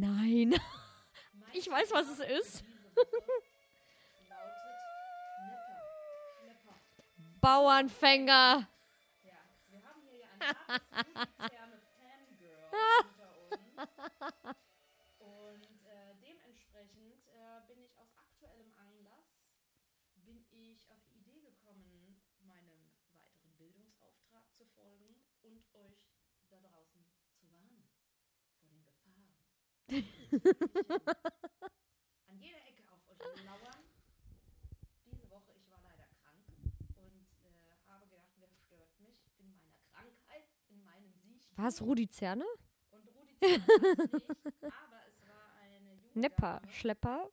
Nein. Ich weiß, was es ist. Bauernfänger. Ja, wir haben hier ja ein hartes Fangirl unter uns. Und äh, dementsprechend äh, bin ich aus aktuellem Anlass, bin ich auf die Idee gekommen, meinem weiteren Bildungsauftrag zu folgen und euch da draußen zu warnen vor den Gefahren. An jeder Ecke auf euch lauern. Diese Woche, ich war leider krank und äh, habe gedacht, wer stört mich in meiner Krankheit, in meinem Sieg. War es Rudi Zerne? Und Rudi war's nicht, aber es war eine junge Nepper, Schlepper.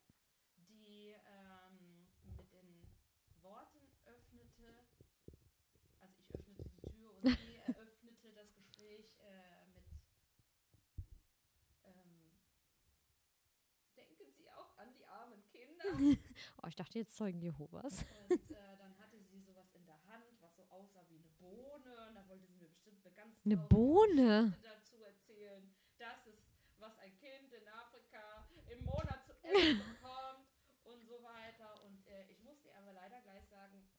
die ähm, mit den Worten öffnete, also ich öffnete die Tür und sie eröffnete das Gespräch äh, mit ähm, Denken Sie auch an die armen Kinder. Oh, ich dachte jetzt Zeugen Jehovas. Und äh, dann hatte sie sowas in der Hand, was so aussah wie eine Bohne. Und dann wollte sie mir bestimmt eine ganz Eine Bohne? Dazu erzählen. Das ist, was ein Kind in Afrika im Monat zu essen bekommt und so weiter. Und äh, ich muss dir aber leider gleich sagen,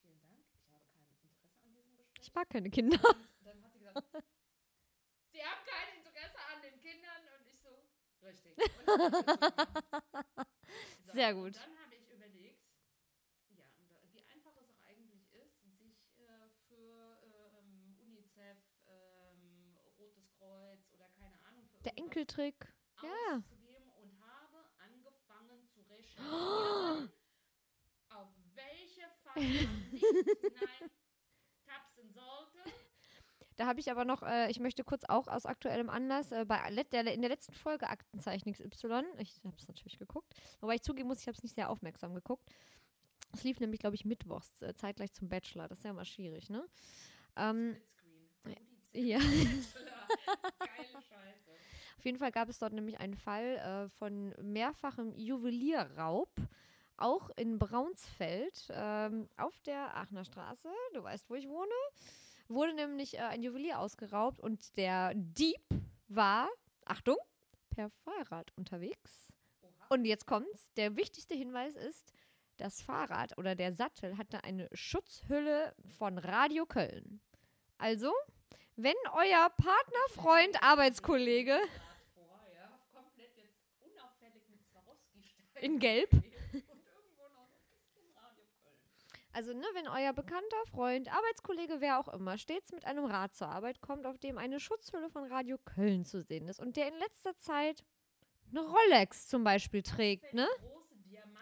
vielen Dank, ich habe kein Interesse an diesem Gespräch. Ich mag keine Kinder. Und dann hat sie gesagt, Sie haben kein Interesse an den Kindern richtig. So, Sehr gut. Und dann habe ich überlegt, ja, äh, wie einfach es auch eigentlich ist, sich äh, für ähm, UNICEF, ähm, Rotes Kreuz oder keine Ahnung für Der Enkeltrick. Ja. auszugeben und habe angefangen zu recherchieren, auf welche nicht hineintapsen sollte. Da habe ich aber noch, äh, ich möchte kurz auch aus aktuellem Anlass, äh, bei der, in der letzten Folge Aktenzeichen XY, ich habe es natürlich geguckt, wobei ich zugeben muss, ich habe es nicht sehr aufmerksam geguckt. Es lief nämlich, glaube ich, mittwochs, äh, zeitgleich zum Bachelor. Das ist ja immer schwierig, ne? Ähm, ja. Geile Scheiße. Auf jeden Fall gab es dort nämlich einen Fall äh, von mehrfachem Juwelierraub, auch in Braunsfeld, ähm, auf der Aachener Straße, du weißt, wo ich wohne, wurde nämlich äh, ein Juwelier ausgeraubt und der Dieb war, Achtung, per Fahrrad unterwegs. Oha. Und jetzt kommt's, der wichtigste Hinweis ist, das Fahrrad oder der Sattel hatte eine Schutzhülle von Radio Köln. Also, wenn euer Partner, Freund, Arbeitskollege. In Gelb. Und irgendwo noch ein bisschen Radio Köln. Also, ne, wenn euer bekannter Freund, Arbeitskollege, wer auch immer, stets mit einem Rad zur Arbeit kommt, auf dem eine Schutzhülle von Radio Köln zu sehen ist und der in letzter Zeit eine Rolex zum Beispiel trägt, ne?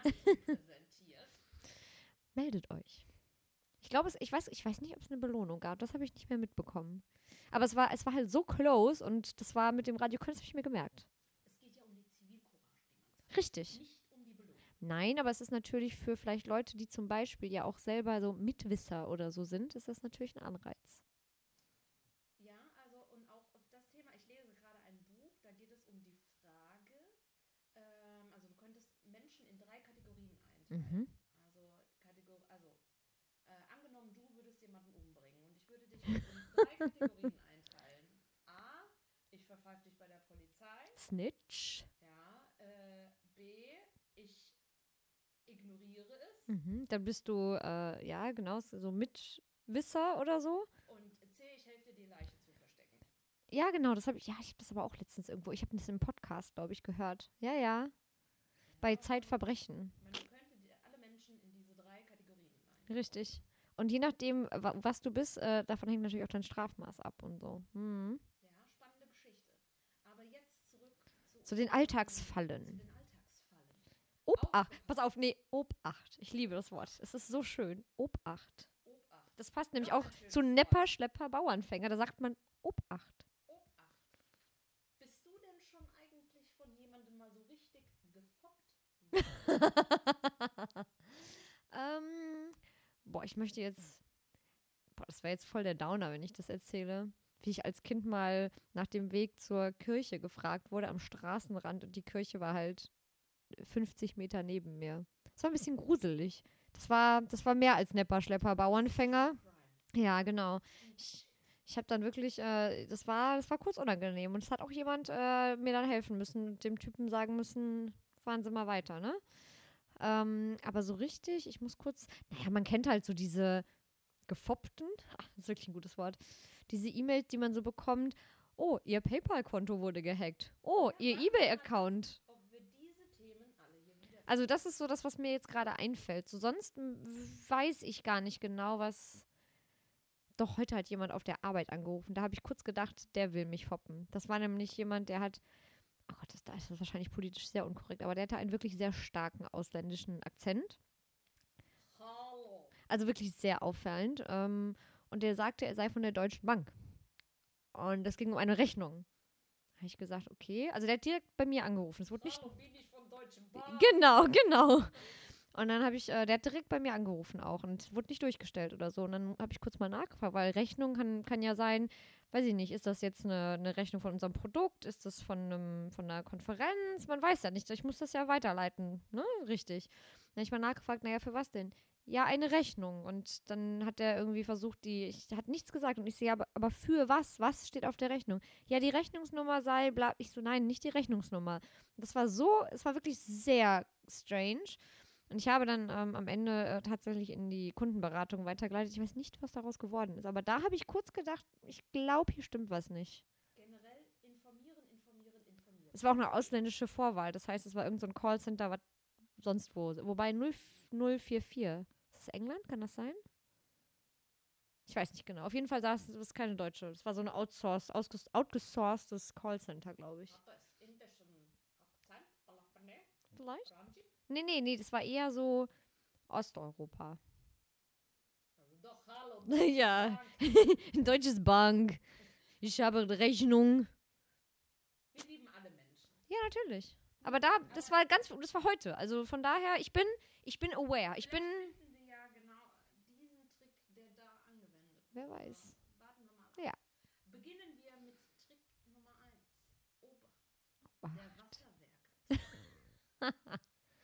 Meldet euch. Ich glaube, ich weiß, ich weiß nicht, ob es eine Belohnung gab. Das habe ich nicht mehr mitbekommen. Aber es war, es war halt so close und das war mit dem Radio Köln, das habe ich mir gemerkt. Es geht ja um die Zivilcourage. Richtig. Nicht. Nein, aber es ist natürlich für vielleicht Leute, die zum Beispiel ja auch selber so Mitwisser oder so sind, ist das natürlich ein Anreiz. Ja, also und auch auf das Thema, ich lese gerade ein Buch, da geht es um die Frage, ähm, also du könntest Menschen in drei Kategorien einteilen. Mhm. Also, Kategor also äh, angenommen, du würdest jemanden umbringen und ich würde dich in drei Kategorien einteilen. A, ich verpfeife dich bei der Polizei. Snitch. Ja, äh, B, ich ignoriere es. Mhm. Dann bist du, äh, ja, genau, so Mitwisser oder so. Und C, ich helfe dir, die Leiche zu verstecken. Ja, genau, das habe ich, ja, ich habe das aber auch letztens irgendwo, ich habe das im Podcast, glaube ich, gehört. Ja, ja. Bei Zeitverbrechen. Man könnte alle Menschen in diese drei Kategorien ein. Richtig. Und je nachdem, wa- was du bist, äh, davon hängt natürlich auch dein Strafmaß ab und so. Mhm. Ja, spannende Geschichte. Aber jetzt zurück zu, Zu den Zu Alltagsfallen. den Alltagsfallen. Obacht. Pass auf, nee, Obacht. Ich liebe das Wort. Es ist so schön. Obacht. Das passt nämlich auch zu. Nepper, Schlepper, Bauernfänger. Da sagt man Obacht. Obacht. Bist du denn schon eigentlich von jemandem mal so richtig gefoppt? Ähm, boah, ich möchte jetzt. Boah, das wäre jetzt voll der Downer, wenn ich das erzähle. Wie ich als Kind mal nach dem Weg zur Kirche gefragt wurde am Straßenrand und die Kirche war halt 50 Meter neben mir. Das war ein bisschen gruselig. Das war, das war mehr als Nepper, Schlepper, Bauernfänger. Ja, genau. Ich, ich habe dann wirklich, äh, das war, das war kurz unangenehm. Und es hat auch jemand äh, mir dann helfen müssen dem Typen sagen müssen, fahren Sie mal weiter, ne? Ähm, aber so richtig, ich muss kurz, naja, man kennt halt so diese gefoppten, ach, das ist wirklich ein gutes Wort, diese E-Mails, die man so bekommt. Oh, Ihr PayPal-Konto wurde gehackt. Oh, Ihr eBay-Account. Ob wir diese Themen alle hier wieder. Also das ist so das, was mir jetzt gerade einfällt. So sonst weiß ich gar nicht genau, was. Doch, heute hat jemand auf der Arbeit angerufen. Da habe ich kurz gedacht, der will mich foppen. Das war nämlich jemand, der hat. Oh Gott, das, das ist wahrscheinlich politisch sehr unkorrekt, aber der hatte einen wirklich sehr starken ausländischen Akzent. Hallo. Also wirklich sehr auffallend. Ähm, und der sagte, er sei von der Deutschen Bank. Und es ging um eine Rechnung. Habe ich gesagt, okay. Also der hat direkt bei mir angerufen. Es wurde nicht Hallo, bin ich Genau, genau. Und dann habe ich, äh, der hat direkt bei mir angerufen auch und wurde nicht durchgestellt oder so. Und dann habe ich kurz mal nachgefragt, weil Rechnung kann, kann ja sein, weiß ich nicht, ist das jetzt eine, eine Rechnung von unserem Produkt? Ist das von, einem, von einer Konferenz? Man weiß ja nicht. Ich muss das ja weiterleiten, ne? Richtig. Dann habe ich mal nachgefragt, naja, für was denn? Ja, eine Rechnung. Und dann hat er irgendwie versucht, die, ich hat nichts gesagt. Und ich sehe, aber, aber für was? Was steht auf der Rechnung? Ja, die Rechnungsnummer sei, bla. Ich so, nein, nicht die Rechnungsnummer. Das war so, es war wirklich sehr strange. Und ich habe dann ähm, am Ende äh, tatsächlich in die Kundenberatung weitergeleitet. Ich weiß nicht, was daraus geworden ist. Aber da habe ich kurz gedacht, ich glaube, hier stimmt was nicht. Generell informieren, informieren, informieren. Es war auch eine ausländische Vorwahl. Das heißt, es war irgendein so ein Callcenter, was sonst wo. Wobei 0, 044. England? Kann das sein? Ich weiß nicht genau. Auf jeden Fall saß es keine deutsche. Es war so ein outsourced, outgesourcedes Callcenter, glaube ich. Vielleicht? Nee, nee, nee. Das war eher so Osteuropa. Also doch, hallo. Ja. Deutsches Bank. Ich habe Rechnung. Wir lieben alle Menschen. Ja, natürlich. Aber da, das war ganz, das war heute. Also von daher, ich bin, ich bin aware. Ich bin, Vielleicht finden wir ja genau diesen Trick, der da angewendet wird. Wer weiß. Ja. Beginnen wir mit Trick Nummer 1. Obacht. Obacht. Der Wasserwerke.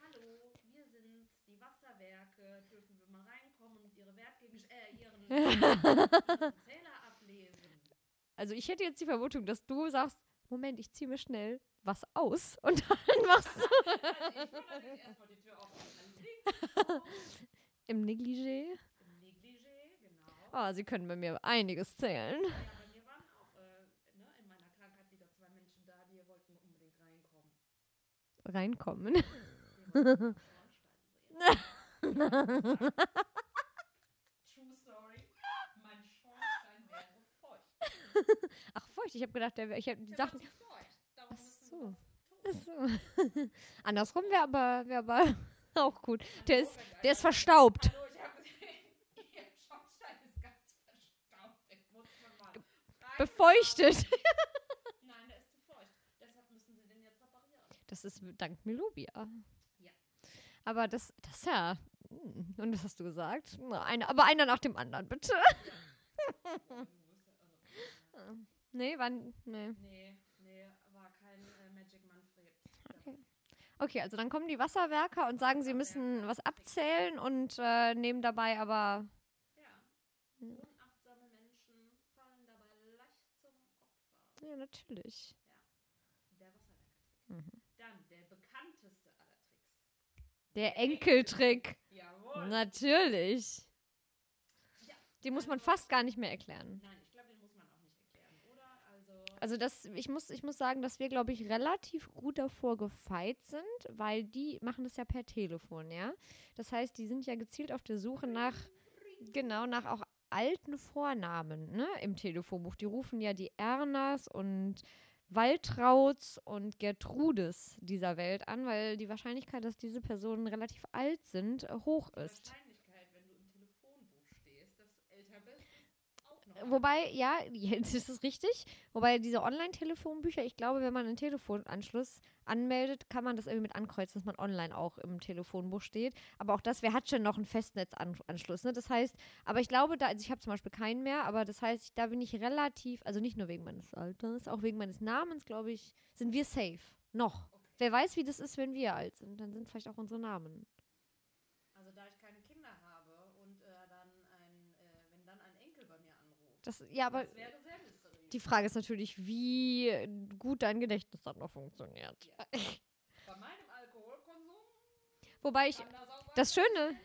Hallo, wir sind's, die Wasserwerke. Dürfen wir mal reinkommen und ihre Wertgegenstände, äh, ihren, Zähler ablesen? Also ich hätte jetzt die Vermutung, dass du sagst, Moment, ich ziehe mir schnell was aus und dann machst du Also ich erstmal die Tür Negligé. im Negligé, Ah, sie können bei mir einiges zählen. Ja, bei mir waren auch äh, ne, in meiner Krankheit wieder zwei Menschen da, die wollten unbedingt reinkommen. Reinkommen. True story. Mein Schornstein wäre feucht. Ach, feucht. Ich habe gedacht, der wär, ich hab, die Der Sachen. Ach müssen so. wir Ach so. Andersrum wäre aber, wär aber auch gut. Der ist, der ist verstaubt. Hallo, ich habe Ihr Schornstein ist ganz verstaubt. Den muss man mal rein- Befeuchtet. Nein, der ist zu feucht. Deshalb müssen Sie den jetzt reparieren. Das ist dank Melobia. Ja. Aber das, das ja. hm, Und was hast du gesagt? Eine, aber einer nach dem anderen, bitte. Nee, wann. Nee. Nee, nee, war kein äh, Magic Manfred. Okay. Okay, also dann kommen die Wasserwerker und sagen, sie müssen was abzählen und äh, nehmen dabei aber. Ja. Ja. Unachtsame Menschen fallen dabei leicht zum Opfer. Ja, natürlich. Der Wasserwerkertrick. Mhm. Dann der bekannteste aller Tricks. Der Enkeltrick. Jawohl. Natürlich. Ja. Den muss man fast gar nicht mehr erklären. Nein, ich glaube, den muss man auch nicht erklären, oder? Also, Also das, ich muss, ich muss sagen, dass wir, glaube ich, relativ gut davor gefeit sind, weil die machen das ja per Telefon, ja. Das heißt, die sind ja gezielt auf der Suche nach, genau, nach auch alten Vornamen, ne, im Telefonbuch. Die rufen ja die Ernas und Waltrauds und Gertrudes dieser Welt an, weil die Wahrscheinlichkeit, dass diese Personen relativ alt sind, hoch ist. Wahrscheinlichkeit, wenn du im Telefonbuch stehst, dass du älter bist, ist auch noch. Wobei, ja, das ist richtig. Wobei diese Online-Telefonbücher, ich glaube, wenn man einen Telefonanschluss anmeldet, kann man das irgendwie mit ankreuzen, dass man online auch im Telefonbuch steht. Aber auch das, wer hat schon noch einen Festnetzanschluss? Ne? Das heißt, aber ich glaube, da, also ich habe zum Beispiel keinen mehr, aber das heißt, da bin ich relativ, also nicht nur wegen meines Alters, auch wegen meines Namens, glaube ich, sind wir safe. Noch. Okay. Wer weiß, wie das ist, wenn wir alt sind, dann sind vielleicht auch unsere Namen. Also, da ich keine Kinder Das, ja, aber Das die Frage ist natürlich, wie gut dein Gedächtnis dann noch funktioniert. Bei meinem Alkoholkonsum Wobei ich, das Schöne,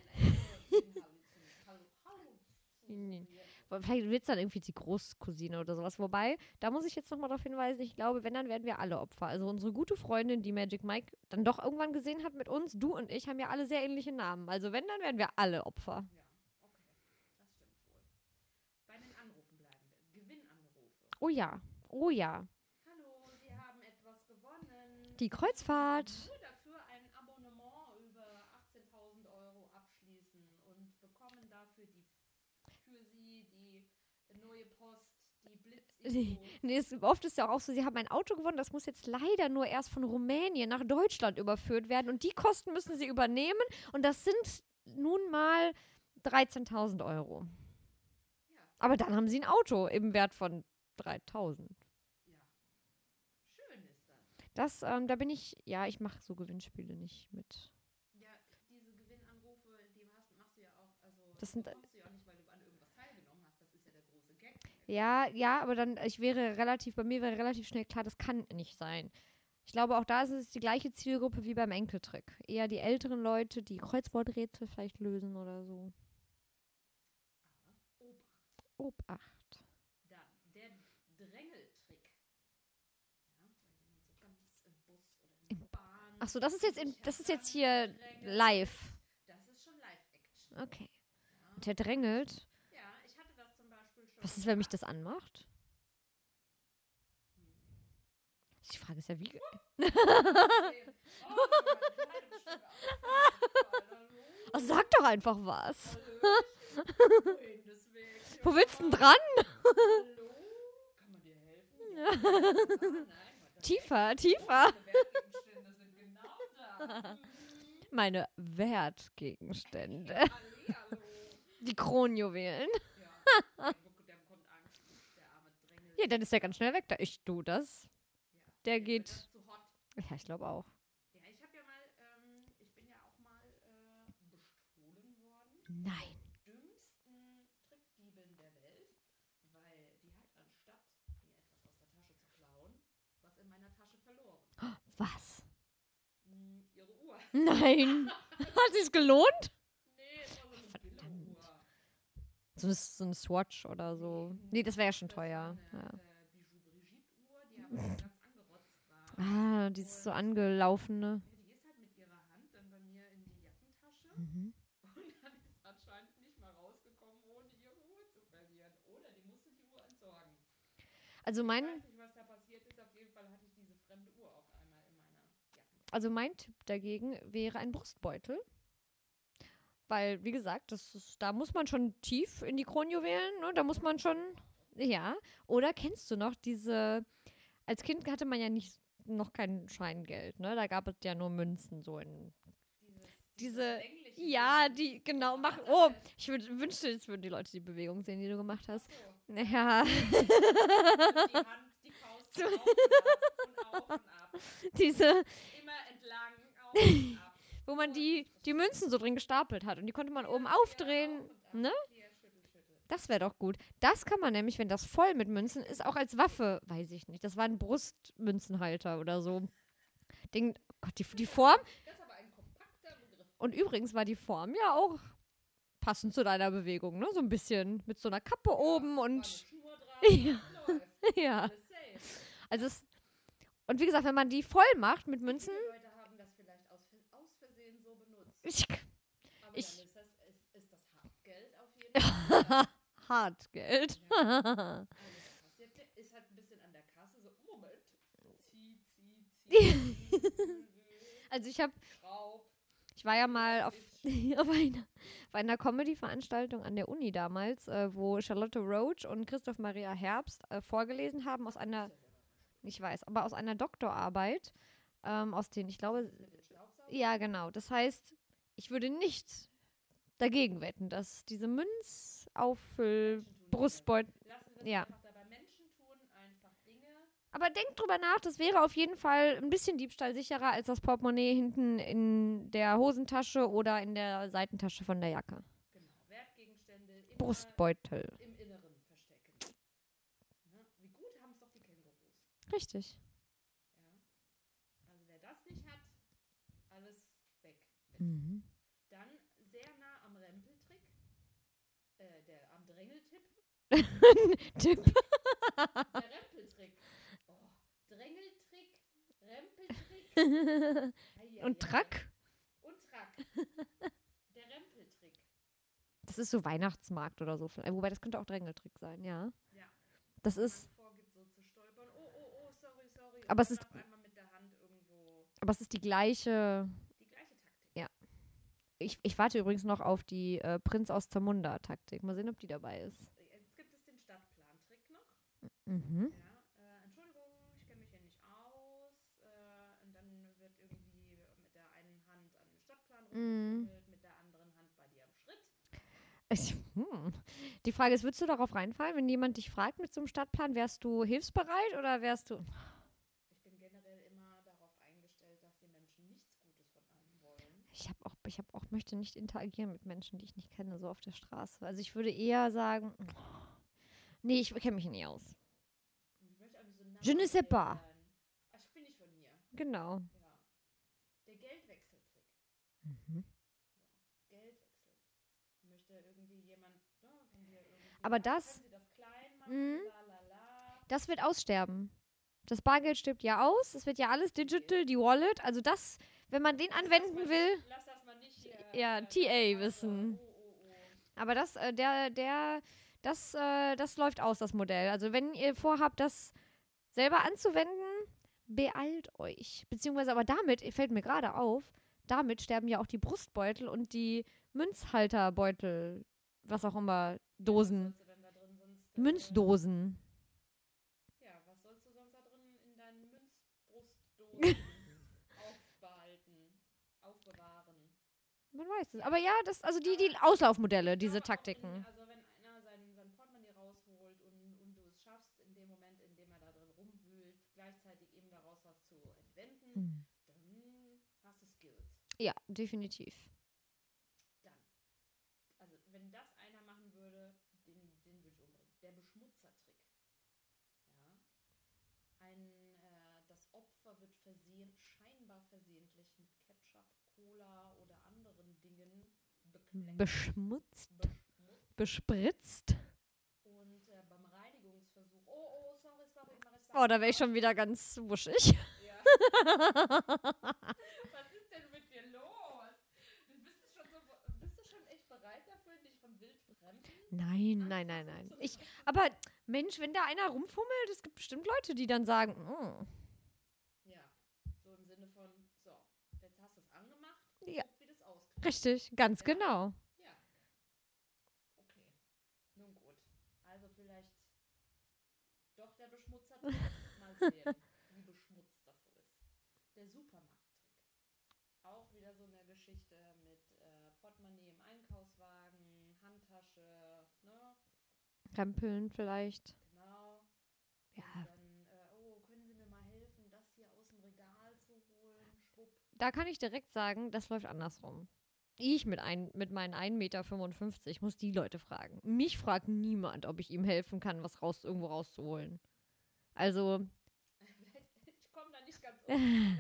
vielleicht wird es dann irgendwie die Großcousine oder sowas. Wobei, da muss ich jetzt nochmal darauf hinweisen, ich glaube, wenn, dann werden wir alle Opfer. Also unsere gute Freundin, die Magic Mike dann doch irgendwann gesehen hat mit uns, du und ich haben ja alle sehr ähnliche Namen. Also wenn, dann werden wir alle Opfer. Ja, okay. Das stimmt wohl. Bei den Anrufen bleiben wir. Gewinnanrufe. Oh ja, oh ja. Hallo, Sie haben etwas gewonnen. Die Kreuzfahrt. Nur dafür ein Abonnement über 18.000 Euro abschließen und bekommen dafür die für Sie die neue Post, die Blitzinfo. Nee, es, oft ist ja auch so, sie haben ein Auto gewonnen, das muss jetzt leider nur erst von Rumänien nach Deutschland überführt werden und die Kosten müssen sie übernehmen und das sind nun mal 13.000 Euro. Ja. Aber dann haben sie ein Auto im Wert von 3.000. Ja. Schön ist das. Das, ähm, da bin ich, ja, ich mache so Gewinnspiele nicht mit. Ja, diese Gewinnanrufe, die hast, machst du ja auch, also Das sind- bekommst du ja auch nicht, weil du an irgendwas teilgenommen hast. Das ist ja der große Gag. Ja, ja, aber dann, ich wäre relativ, bei mir wäre relativ schnell klar, das kann nicht sein. Ich glaube, auch da ist es die gleiche Zielgruppe wie beim Enkeltrick. Eher die älteren Leute, die Kreuzworträtsel vielleicht lösen oder so. Obacht. Obacht. Dann der Drängeltrick. Ja, wenn jemand so ganz im Bus oder in der Bahn. Ach so, das ist jetzt in, das ist jetzt hier live. Das ist schon Live-Action. Okay. Und der drängelt. ja, ich hatte das zum Beispiel schon. Was ist, wenn mich das anmacht? Die Frage ist ja, wie. Oh, aufgefallen. Oh, sag doch einfach was. Wo willst du denn dran? Hallo? Kann man dir helfen? Tiefer, tiefer. Meine Wertgegenstände sind genau da. Meine Wertgegenstände. Die Kronjuwelen. Ja, der bekommt Angst, der arme Drängel. Ja, dann ist der ganz schnell weg. Da ich du das. Der geht. Ja, ich glaube auch. Ja, ich habe ja mal, ich bin ja auch mal bestohlen worden. Nein. Dümmsten Trickdiebin der Welt, weil die hat anstatt mir etwas aus der Tasche zu klauen, was in meiner Tasche verloren. Ihre Uhr. Nein. Hat sich's gelohnt? Nee, es war so eine Verdammt. So eine, so eine Swatch oder so. Nee, das wäre ja schon teuer. War Ja. eine äh, Bijou Brigitte-Uhr, die aber schon ganz angerotzt war. Ah, dieses so angelaufene. Ja, die ist halt mit ihrer Hand dann bei mir in die Jackentasche Mhm. und dann ist anscheinend nicht mal rausgekommen, ohne ihre Uhr zu verlieren. Oder die musste die Uhr entsorgen. Also Ich mein, weiß nicht, was da passiert ist. Auf jeden Fall hatte ich diese fremde Uhr auf einmal in meiner Jackentasche. Also mein Tipp dagegen wäre ein Brustbeutel. Weil, wie gesagt, das ist, da muss man schon tief in die Kronjuwelen, ne? Da muss man schon. Ja. Oder kennst du noch diese. Als Kind hatte man ja nicht noch kein Scheingeld, ne? Da gab es ja nur Münzen so in. Diese- Ja, die, genau, Was mach. war das Oh, ich würd, wünschte, jetzt würden die Leute die Bewegung sehen, die du gemacht hast. So, Ja, die Hand, auf und ab und auf und ab. diese, Immer entlang, auf und ab. wo man die, die Münzen so drin gestapelt hat und die konnte man oben Ja, aufdrehen, auf ne? Das wäre doch gut. Das kann man nämlich, wenn das voll mit Münzen ist, auch als Waffe, weiß ich nicht. Das war ein Brustmünzenhalter oder so. Ding, Gott, die, die Form. Und übrigens war die Form ja auch passend zu deiner Bewegung, ne? So ein bisschen mit so einer Kappe oben War eine und Ja. ja. Also es, und wie gesagt, wenn man die voll macht mit Münzen, Viele Leute haben das vielleicht aus, aus Versehen so benutzt. ich, Aber Ich- dann ist das, ist, ist das Hartgeld auf jeden Fall. Hartgeld. Alles passiert. Ist halt ein bisschen an der Kasse so, Moment. Zieh, zieh, zieh. also ich habe. Ich war ja mal auf, auf einer, auf einer Comedy-Veranstaltung an der Uni damals, äh, wo Charlotte Roach und Christoph Maria Herbst äh, vorgelesen haben aus einer, ich weiß, aber aus einer Doktorarbeit, ähm, aus den, ich glaube, ja genau. Das heißt, ich würde nicht dagegen wetten, dass diese Münzauffüll Brustbeutel, Lassen wir das Ja. aber denk drüber nach, das wäre auf jeden Fall ein bisschen Diebstahl sicherer als das Portemonnaie hinten in der Hosentasche oder in der Seitentasche von der Jacke. Genau. Wertgegenstände immer Brustbeutel. im Inneren verstecken. Richtig. Ja. Also wer das nicht hat, alles weg. Mhm. Dann sehr nah am Rempeltrick, äh, der am Drängeltipp, Tipp. der Rempeltrick. Oh, Drängeltrick, Rempeltrick. Und. Track? Und Track. Der Rempeltrick. Das ist so Weihnachtsmarkt oder so. vielleicht. Wobei, das könnte auch Drängeltrick sein, ja. Ja. Das ist, man vorgibt, so zu stolpern. Oh, oh, oh, sorry, sorry. Aber es ist- aber es ist die gleiche. die gleiche Taktik. Ja. Ich, ich warte übrigens noch auf die äh, Prinz aus Zamunda-Taktik. Mal sehen, ob die dabei ist. Jetzt gibt es den Stadtplan-Trick noch. Mhm. Ja, äh, Entschuldigung, ich kenne mich hier nicht aus. Äh, und dann wird irgendwie mit der einen Hand an den Stadtplan Mhm. mit der anderen Hand bei dir am Schritt. Ich, hm. Die Frage ist, würdest du darauf reinfallen, wenn jemand dich fragt mit so einem Stadtplan, wärst du hilfsbereit oder wärst du. Ich bin generell immer darauf eingestellt, dass die Menschen nichts Gutes von einem wollen. Ich habe auch, ich habe auch, möchte nicht interagieren mit Menschen, die ich nicht kenne, so auf der Straße. Also ich würde eher sagen, nee, ich kenne mich nicht aus. Ich möchte so nah Je ne sais pas. Ach, ich bin nicht von hier. Genau. Ja. Der Geldwechseltrick. Mhm. Geldwechsel. Möchte irgendwie jemand ne, irgendwie. Aber ja, das- das machen? Mhm. Das wird aussterben. Das Bargeld stirbt ja aus. Es wird ja alles digital, die Wallet. Also das, wenn man den anwenden will. Lass das mal nicht hier. Ja, äh, TA also, wissen. Oh, oh, oh. Aber das, äh, der, der, das, äh, das läuft aus, das Modell. Also wenn ihr vorhabt, das selber anzuwenden, beeilt euch. Beziehungsweise aber damit, fällt mir gerade auf, damit sterben ja auch die Brustbeutel und die Münzhalterbeutel, was auch immer, Dosen. Was sollst du denn da drin sonst, äh, Münzdosen. Ja, was sollst du sonst da drin in deinen Münzbrustdosen Man weiß es. Aber ja, das, also die, die Auslaufmodelle, diese Taktiken. Also wenn einer sein, sein Portemonnaie rausholt und, und du es schaffst, in dem Moment, in dem er da drin rumwühlt, gleichzeitig eben daraus was zu entwenden, Hm. dann hast du Skills. Ja, definitiv. Dann. Also wenn das einer machen würde, den, den würde ich umbringen. Der Beschmutzertrick. Ja. Ein, äh, das Opfer wird versehen, scheinbar versehentlich mit Ketchup, Cola oder anderen Dingen bekleckt. Beschmutzt, bespritzt. Und äh, beim Reinigungsversuch, oh, oh, sorry, sorry, Marissa. Oh, da wäre ich schon wieder ganz wuschig. Ja. Was ist denn mit dir los? Bist, du schon so, bist du schon echt bereit dafür, dich von wildfremden? Nein, nein, nein, nein. Ich, aber Mensch, wenn da einer rumfummelt, es gibt bestimmt Leute, die dann sagen, "Mm, Ja, so im Sinne von, so, jetzt hast du es angemacht, Ja. guck, wie das auskriegt. Richtig, ganz Ja. genau. Ja. Okay. Nun gut. Also vielleicht doch der Beschmutzer. Mal sehen, wie beschmutzt das so ist. Der Supermarkttrick. Auch wieder so eine Geschichte mit äh, Portemonnaie im Einkaufswagen, Handtasche, ne? Krempeln vielleicht. Genau. Ja. Und dann, äh, oh, können Sie mir mal helfen, das hier aus dem Regal zu holen? Schwupp. Da kann ich direkt sagen, das läuft andersrum. Ich mit, ein, mit meinen 1,55 Meter muss die Leute fragen. Mich fragt niemand, ob ich ihm helfen kann, was raus, irgendwo rauszuholen. Also, Ich komme da nicht ganz ran.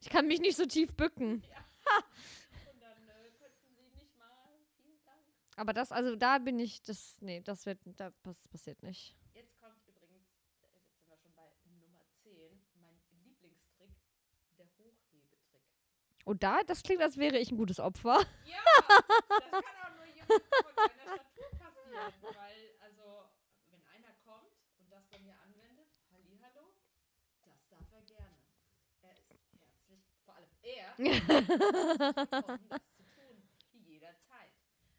ich kann mich nicht so tief bücken. Und dann äh, könnten Sie nicht mal. Vielen Dank. Aber das, also da bin ich, das, nee, das wird, da pass, passiert nicht. Jetzt kommt übrigens, äh, jetzt sind wir schon bei Nummer 10, mein Lieblingstrick, der Hochhebetrick. Und da, das klingt, als wäre ich ein gutes Opfer. Ja, das kann auch nur jemand von deiner Statur passieren, weil, also, wenn einer kommt und das bei mir anwendet, Hallihallo, das darf er gerne. Er ist herzlich, vor allem er, willkommen, das zu tun, jederzeit.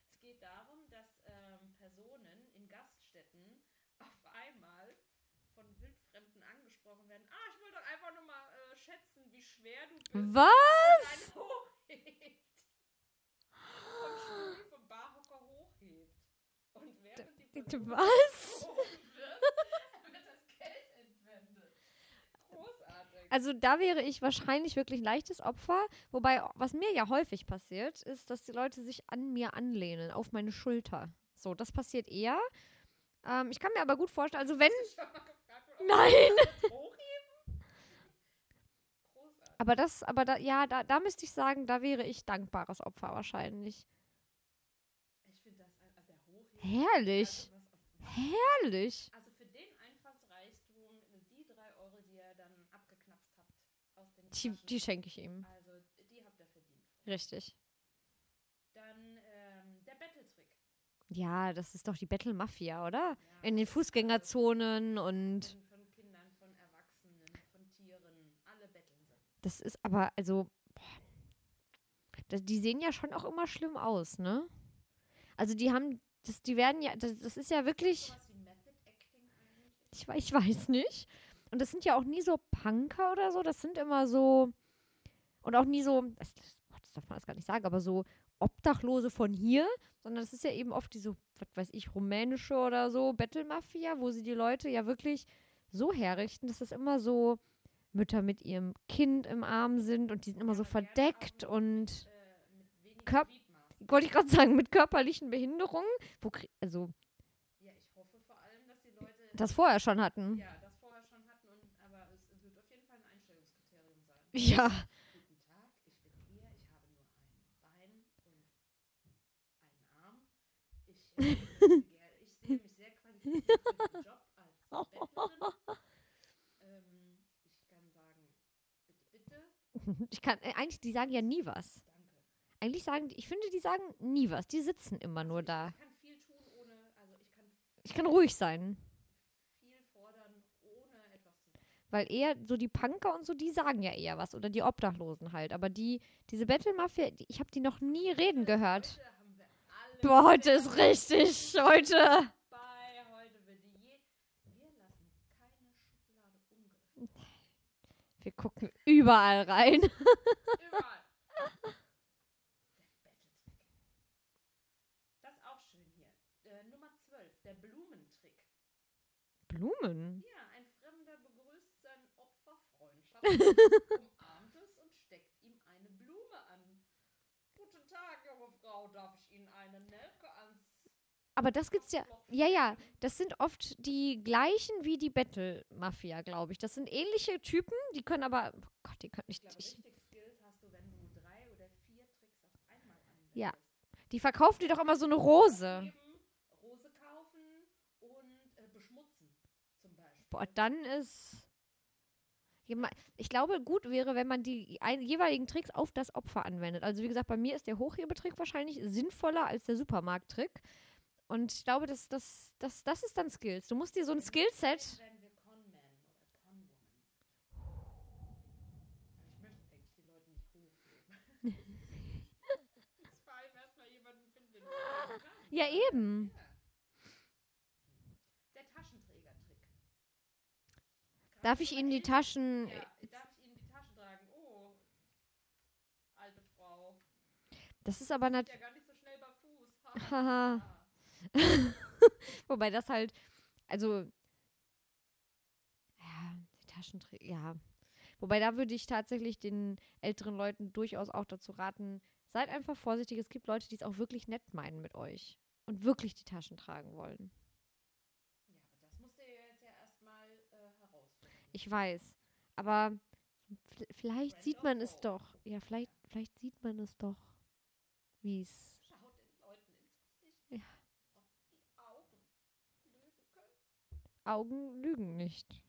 Es geht darum, dass ähm, Personen in Gaststätten auf einmal von Wildfremden angesprochen werden. Ah, ich will doch einfach nur mal äh, schätzen, wie schwer du bist. Was? Und einen hochhebt. Vom Stuhl, vom Barhocker hochhebt. Und während die Was? Großartig. Also da wäre ich wahrscheinlich wirklich leichtes Opfer. Wobei, was mir ja häufig passiert, ist, dass die Leute sich an mir anlehnen, auf meine Schulter. So, das passiert eher. Ähm, ich kann mir aber gut vorstellen, also wenn. Gefragt, Nein! Aber das, aber da, ja, da, da müsste ich sagen, da wäre ich dankbares Opfer wahrscheinlich. Ich finde das ein- also. Herrlich. Also, Herrlich. also für den Einfallsreichtum, die drei Euro, die ihr dann abgeknapst habt aus den Die, Taschen, die schenke ich ihm. also die habt ihr verdient. Richtig. Dann ähm, der Betteltrick. Ja, das ist doch die Battle Mafia, oder? Ja, In den alles Fußgängerzonen und Von, von Kindern, von Erwachsenen, von Tieren, alle betteln sie. Das ist aber, also, das, die sehen ja schon auch immer schlimm aus, ne? Also die haben, das, die werden ja, das, das ist ja wirklich, ich, ich weiß nicht. Und das sind ja auch nie so Punker oder so, das sind immer so, und auch nie so, das, das darf man das gar nicht sagen, aber so Obdachlose von hier, sondern das ist ja eben oft diese, was weiß ich, rumänische oder so Battle Mafia, wo sie die Leute ja wirklich so herrichten, dass das immer so Mütter mit ihrem Kind im Arm sind und die sind immer so verdeckt und wollte ich gerade sagen, mit körperlichen Behinderungen, wo, also Ja, ich hoffe vor allem, dass die Leute das vorher schon hatten. ja, das vorher schon hatten, und, aber es wird auf jeden Fall ein Einstellungskriterium sein. Ja. Guten Tag, ich bin hier, ich habe nur ein Bein und einen Arm. Ich, äh, ich sehe mich sehr qualifiziert für den Job als Bettlerin. Ähm, ich kann sagen, bitte, bitte, Ich kann, äh, eigentlich, die sagen ja nie was. danke. Eigentlich sagen, ich finde, die sagen nie was. Die sitzen immer nur da. Ich kann viel tun, ohne, also ich kann Ich kann ruhig sein. viel fordern, ohne etwas zu sagen. Weil eher so die Punker und so, die sagen ja eher was. Oder die Obdachlosen halt. Aber die, diese Battle Mafia, die, ich habe die noch nie reden gehört. Heute Boah, heute ist richtig. Heute. Bei heute wird je. Wir lassen keine Schublade ungeöffnet. Wir gucken überall rein. Überall. Das ist auch schön hier. Äh, Nummer 12, der Blumentrick. Blumen. Ja, ein Fremder begrüßt sein Opfer freundschaftlich, es und steckt ihm eine Blume an. Guten Tag, junge Frau, darf ich Ihnen eine Nelke ans Aber das gibt's ja. Ja, ja. Das sind oft die gleichen wie die Battle Mafia, glaube ich. Das sind ähnliche Typen, die können aber. Oh Gott, die können Ich nicht. glaube, Ich, richtig Skills hast du, wenn du drei oder vier Tricks auf einmal anwendest. Ja. die verkaufen dir doch immer so eine Rose. Rose kaufen und äh, beschmutzen zum Beispiel. Boah, dann ist. Ich glaube, gut wäre, wenn man die jeweiligen Tricks auf das Opfer anwendet. Also wie gesagt, bei mir ist der Hochhebetrick wahrscheinlich sinnvoller als der Supermarkttrick. Und ich glaube, das, das, das, das ist dann Skills. Du musst dir so ein Skillset. Ja, eben. Der Taschenträgertrick. Darf ich Ihnen die Taschen. Ja, darf ich Ihnen die Tasche tragen? Oh, alte Frau. Das ist aber natürlich. ja gar nicht so schnell bei Fuß. Haha. Wobei das halt, also, ja, die Taschenträger, ja. Wobei da würde ich tatsächlich den älteren Leuten durchaus auch dazu raten, seid einfach vorsichtig. Es gibt Leute, die es auch wirklich nett meinen mit euch und wirklich die Taschen tragen wollen. Ja, aber das musst du ja jetzt ja erstmal äh, herausfinden. Ich weiß, aber vielleicht Friend sieht man es doch. Ja, vielleicht, vielleicht sieht man es doch, wie es. Schaut den Leuten ins Gesicht. Ja. Ob die Augen lügen können. Augen lügen nicht.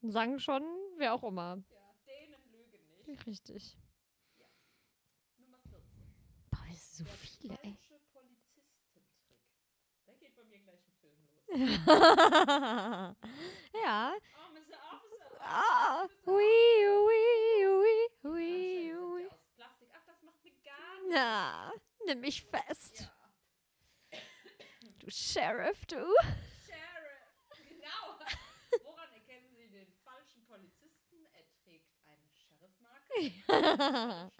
Nein, Sagen schon, wer auch immer. ja, denen lügen nicht. Richtig. Nummer 14. Boah, das ist so viele, ey. Da geht bei mir gleich ein Film los. ja. Oh, Mr. Officer. Ah, Officer. ui, ui, ui, Die ui, Handschellen sind ui. ja aus Plastik. Ach, das macht mir gar nichts. Na, nimm mich fest, Ja. du Sheriff, du. Sheriff. Genau. Woran erkennen Sie den falschen Polizisten? Er trägt eine Sheriff-Marke.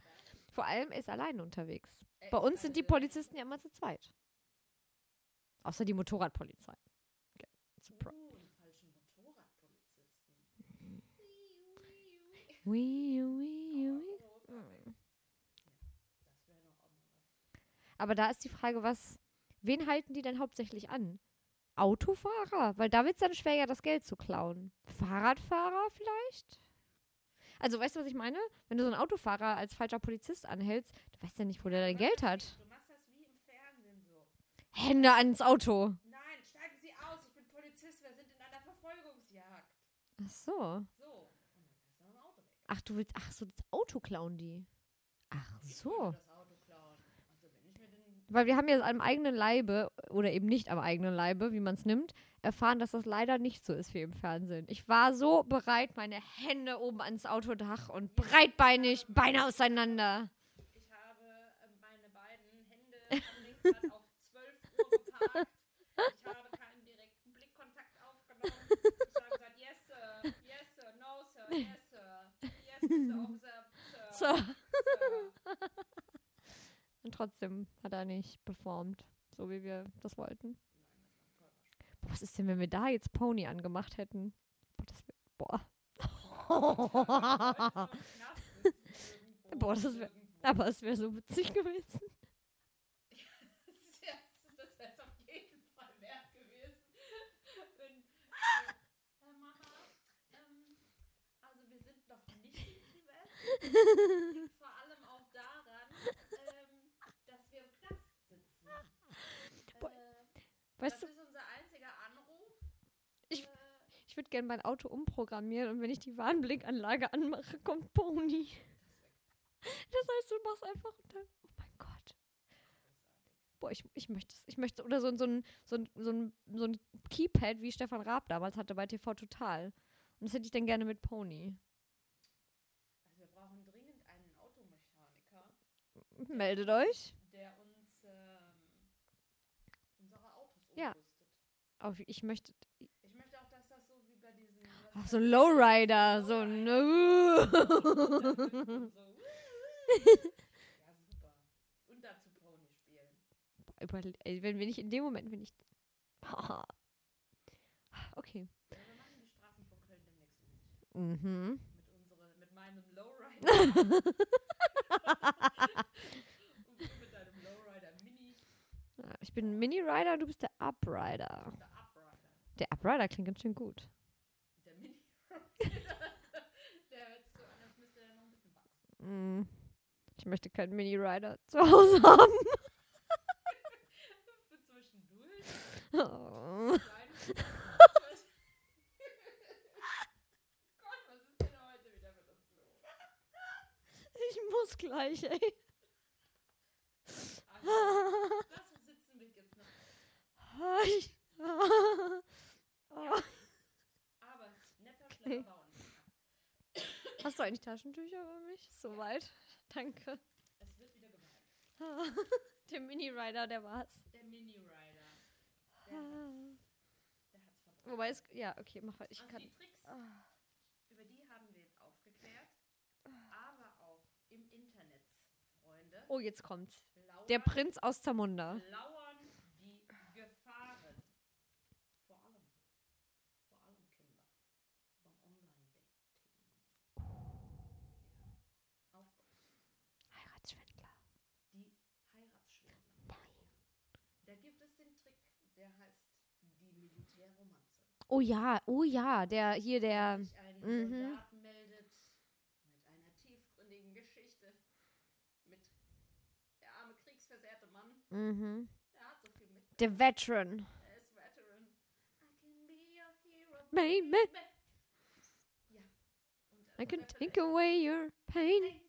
Vor allem er ist allein unterwegs. Er Bei uns sind die also- Polizisten ja immer zu zweit. Außer die Motorradpolizei. Okay. Surprise. Oh, falschen Motorradpolizisten. Auch mal was. Aber da ist die Frage, was, wen halten die denn hauptsächlich an? Autofahrer? Weil da wird es dann schwer, ja das Geld zu klauen. Fahrradfahrer vielleicht? Also, weißt du, was ich meine? Wenn du so einen Autofahrer als falscher Polizist anhältst, du weißt ja nicht, wo der dein Geld hat. Du machst das wie im Fernsehen so. Hände ans Auto. Nein, steigen Sie aus, ich bin Polizist, wir sind in einer Verfolgungsjagd. Ach so. So. Und dann fährst du am Auto weg. Ach, du willst. Ach so, das Auto klauen die. Ach so. Das Auto klauen. Also wenn ich mir den. Weil wir haben ja am eigenen Leibe, oder eben nicht am eigenen Leibe, wie man es nimmt, erfahren, dass das leider nicht so ist wie im Fernsehen. Ich war so bereit, meine Hände oben ans Autodach und breitbeinig, Beine auseinander. Ich habe äh, meine beiden Hände am Lenkrad auf 12 Uhr geparkt. Ich habe keinen direkten Blickkontakt aufgenommen. Ich habe gesagt, yes, sir, yes, sir, no, sir, yes, sir, yes, Mr. Officer, sir, So. sir. Und trotzdem hat er nicht performt, so wie wir das wollten. Boah, was ist denn, wenn wir da jetzt Pony angemacht hätten? Boah, das wär, boah. Boah, das wär- Aber es wäre so witzig gewesen. Das wäre es auf jeden Fall wert gewesen. Wenn, äh, Mama, ähm, also wir sind noch nicht in Tibet. Liegt vor allem auch daran, ähm, dass wir im Knast sitzen. Boah, Weißt du, das ist unser einziger Anruf. Ich- Äh, ich würde gerne mein Auto umprogrammieren und wenn ich die Warnblinkanlage anmache, kommt Pony. Das heißt, du machst einfach und dann, oh mein Gott. Boah, ich, ich möchte es. Ich möchte, oder so, ein- so, ein, so, ein, so, ein, so ein Keypad, wie Stefan Raab damals hatte bei TV Total. Und das hätte ich dann gerne mit Pony. also wir brauchen dringend einen Automechaniker, Meldet euch. der uns ähm, unsere Autos Ja. Auf, ich möchte. Ich möchte auch, dass das so wie bei diesen. Ach, so ein? Lowrider. So ein. so. ja, super. Und dazu Pony spielen. Überle- Ey, wenn wir nicht in dem Moment, wenn ich. Okay. Ja, wir machen die Straßen von Köln demnächst. Mhm. Mit, unsere, mit meinem Lowrider. Und du mit deinem Lowrider Mini. Ja, Ich bin ein Mini-Rider, du bist der Uprider. Der Uprider. Der Uprider klingt ganz schön gut. Der Mini. der wird so, das müsste ja noch ein bisschen wachsen. Mm. Ich möchte keinen Mini-Rider zu Hause haben. Für zwischendurch. Oh. Ich muss gleich, ey. Also, das sitzen wir jetzt Oh. Aber netter, schneller Bauernmacher. Hast du eigentlich Taschentücher für mich? Soweit. Danke. Es wird wieder geweint. Der Mini-Rider, der war's. Der Mini-Rider. Der hat's, der hat's verbrannt. Wobei es. Ja, okay, mach weiter. Ich Also kann. die Tricks, Ah. über die haben wir jetzt aufgeklärt. Aber auch im Internet, Freunde, Oh, jetzt kommt's. lauern, Der Prinz aus Zamunda. lauern die Gefahren. Vor allem, vor allem Kinder, beim Online-Dating. Aufgepasst. Heiratsschwindler. Die Heiratsschwindler. Da gibt es den Trick, der heißt die Militärromanze. Oh ja, oh ja, der hier, der. mhm. Soldat meldet mit einer tiefgründigen Geschichte. Mit der arme kriegsversehrte Mann, Mhm. der hat so viel mit. Der Veteran. Er ist Veteran. I can be your hero. Baby. Ja. I can take away your pain.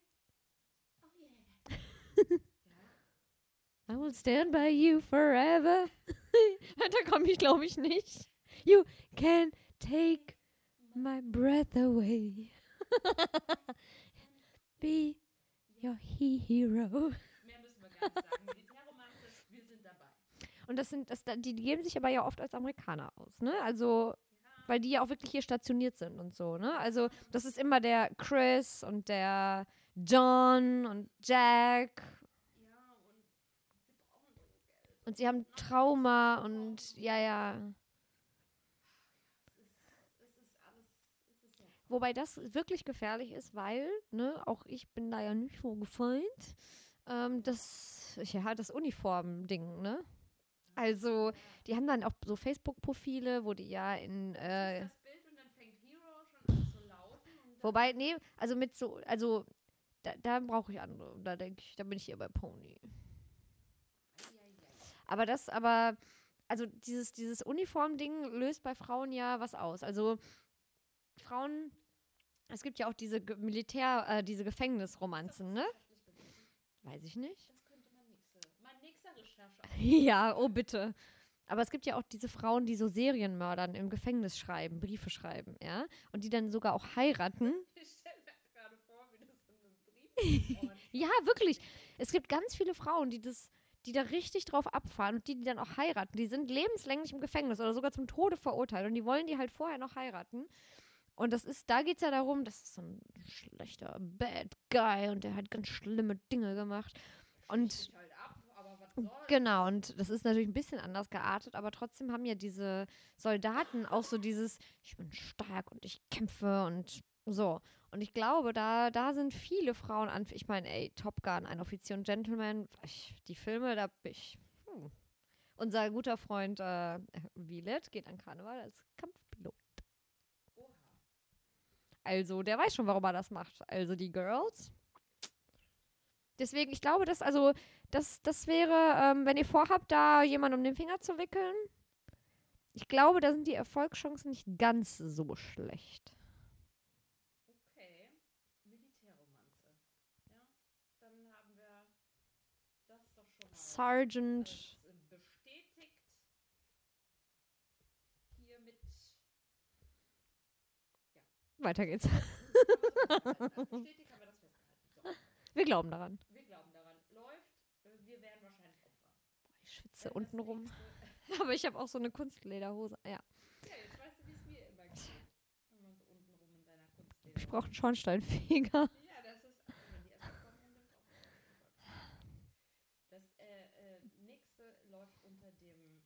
Oh yeah. I will stand by you forever. da komme ich, glaube ich, nicht. You can take my breath away. Be your hero. Mehr müssen wir gar nicht sagen. Militärromanze, wir sind dabei. Und das sind, das, die, die geben sich aber ja oft als Amerikaner aus, ne? Also, weil die ja auch wirklich hier stationiert sind und so, ne? Also, das ist immer der Chris und der John und Jack und sie haben Trauma und ja, ja. Es ist alles, es ist ja Wobei das wirklich gefährlich ist, weil, ne, auch ich bin da ja nicht so gefeind, ähm, das, ja, das Uniform-Ding, ne? Also, die haben dann auch so Facebook-Profile, wo die ja in, äh, das Bild und dann fängt Hero schon an zu laufen Wobei, nee, also mit so, also da, da brauche ich andere. Da denke ich, da bin ich eher bei Pony. Aber das, aber, also dieses, dieses Uniform-Ding löst bei Frauen ja was aus. Also Frauen, es gibt ja auch diese Ge- Militär, äh, diese Gefängnisromanzen, ne? Weiß ich nicht. Das könnte man nächste, mein nächster Recherche. Ja, oh bitte. Aber es gibt ja auch diese Frauen, die so Serienmördern im Gefängnis schreiben, Briefe schreiben, ja? Und die dann sogar auch heiraten. Ich stelle mir gerade vor, wie das in einem Brief Ja, wirklich. Es gibt ganz viele Frauen, die das, die da richtig drauf abfahren und die, die dann auch heiraten. Die sind lebenslänglich im Gefängnis oder sogar zum Tode verurteilt und die wollen die halt vorher noch heiraten. Und das ist, da geht es ja darum, das ist so ein schlechter Bad Guy und der hat ganz schlimme Dinge gemacht. Und halt ab? Genau, und das ist natürlich ein bisschen anders geartet, aber trotzdem haben ja diese Soldaten auch so dieses, ich bin stark und ich kämpfe und so. Und ich glaube, da, da sind viele Frauen an. Ich meine, ey, Top Gun, ein Offizier und Gentleman, ich, die Filme, da bin ich. Hm. Unser guter Freund äh, Wielet geht an Karneval als Kampfpilot. Also, der weiß schon, warum er das macht. Also, die Girls. Deswegen, ich glaube, dass, also, das, das wäre, ähm, wenn ihr vorhabt, da jemanden um den Finger zu wickeln, ich glaube, da sind die Erfolgschancen nicht ganz so schlecht. Okay. Militärromanze. Ja, dann haben wir das doch schon mal. Sergeant. als, äh, bestätigt. Hiermit. Weiter geht's. Wir glauben daran. wir glauben daran. Läuft. Wir werden wahrscheinlich Opfer. Ich schwitze unten rum. Aber ich habe auch so eine Kunstlederhose. Ja. Ja, jetzt weißt du, wie es mir immer geht. Wenn man so unten rum in seiner Kunstleder. Ich brauche einen Schornsteinfeger. Ja, das ist. ach, Wenn die erstmal kommen, dann nimmt auch Das äh, äh, nächste läuft unter dem.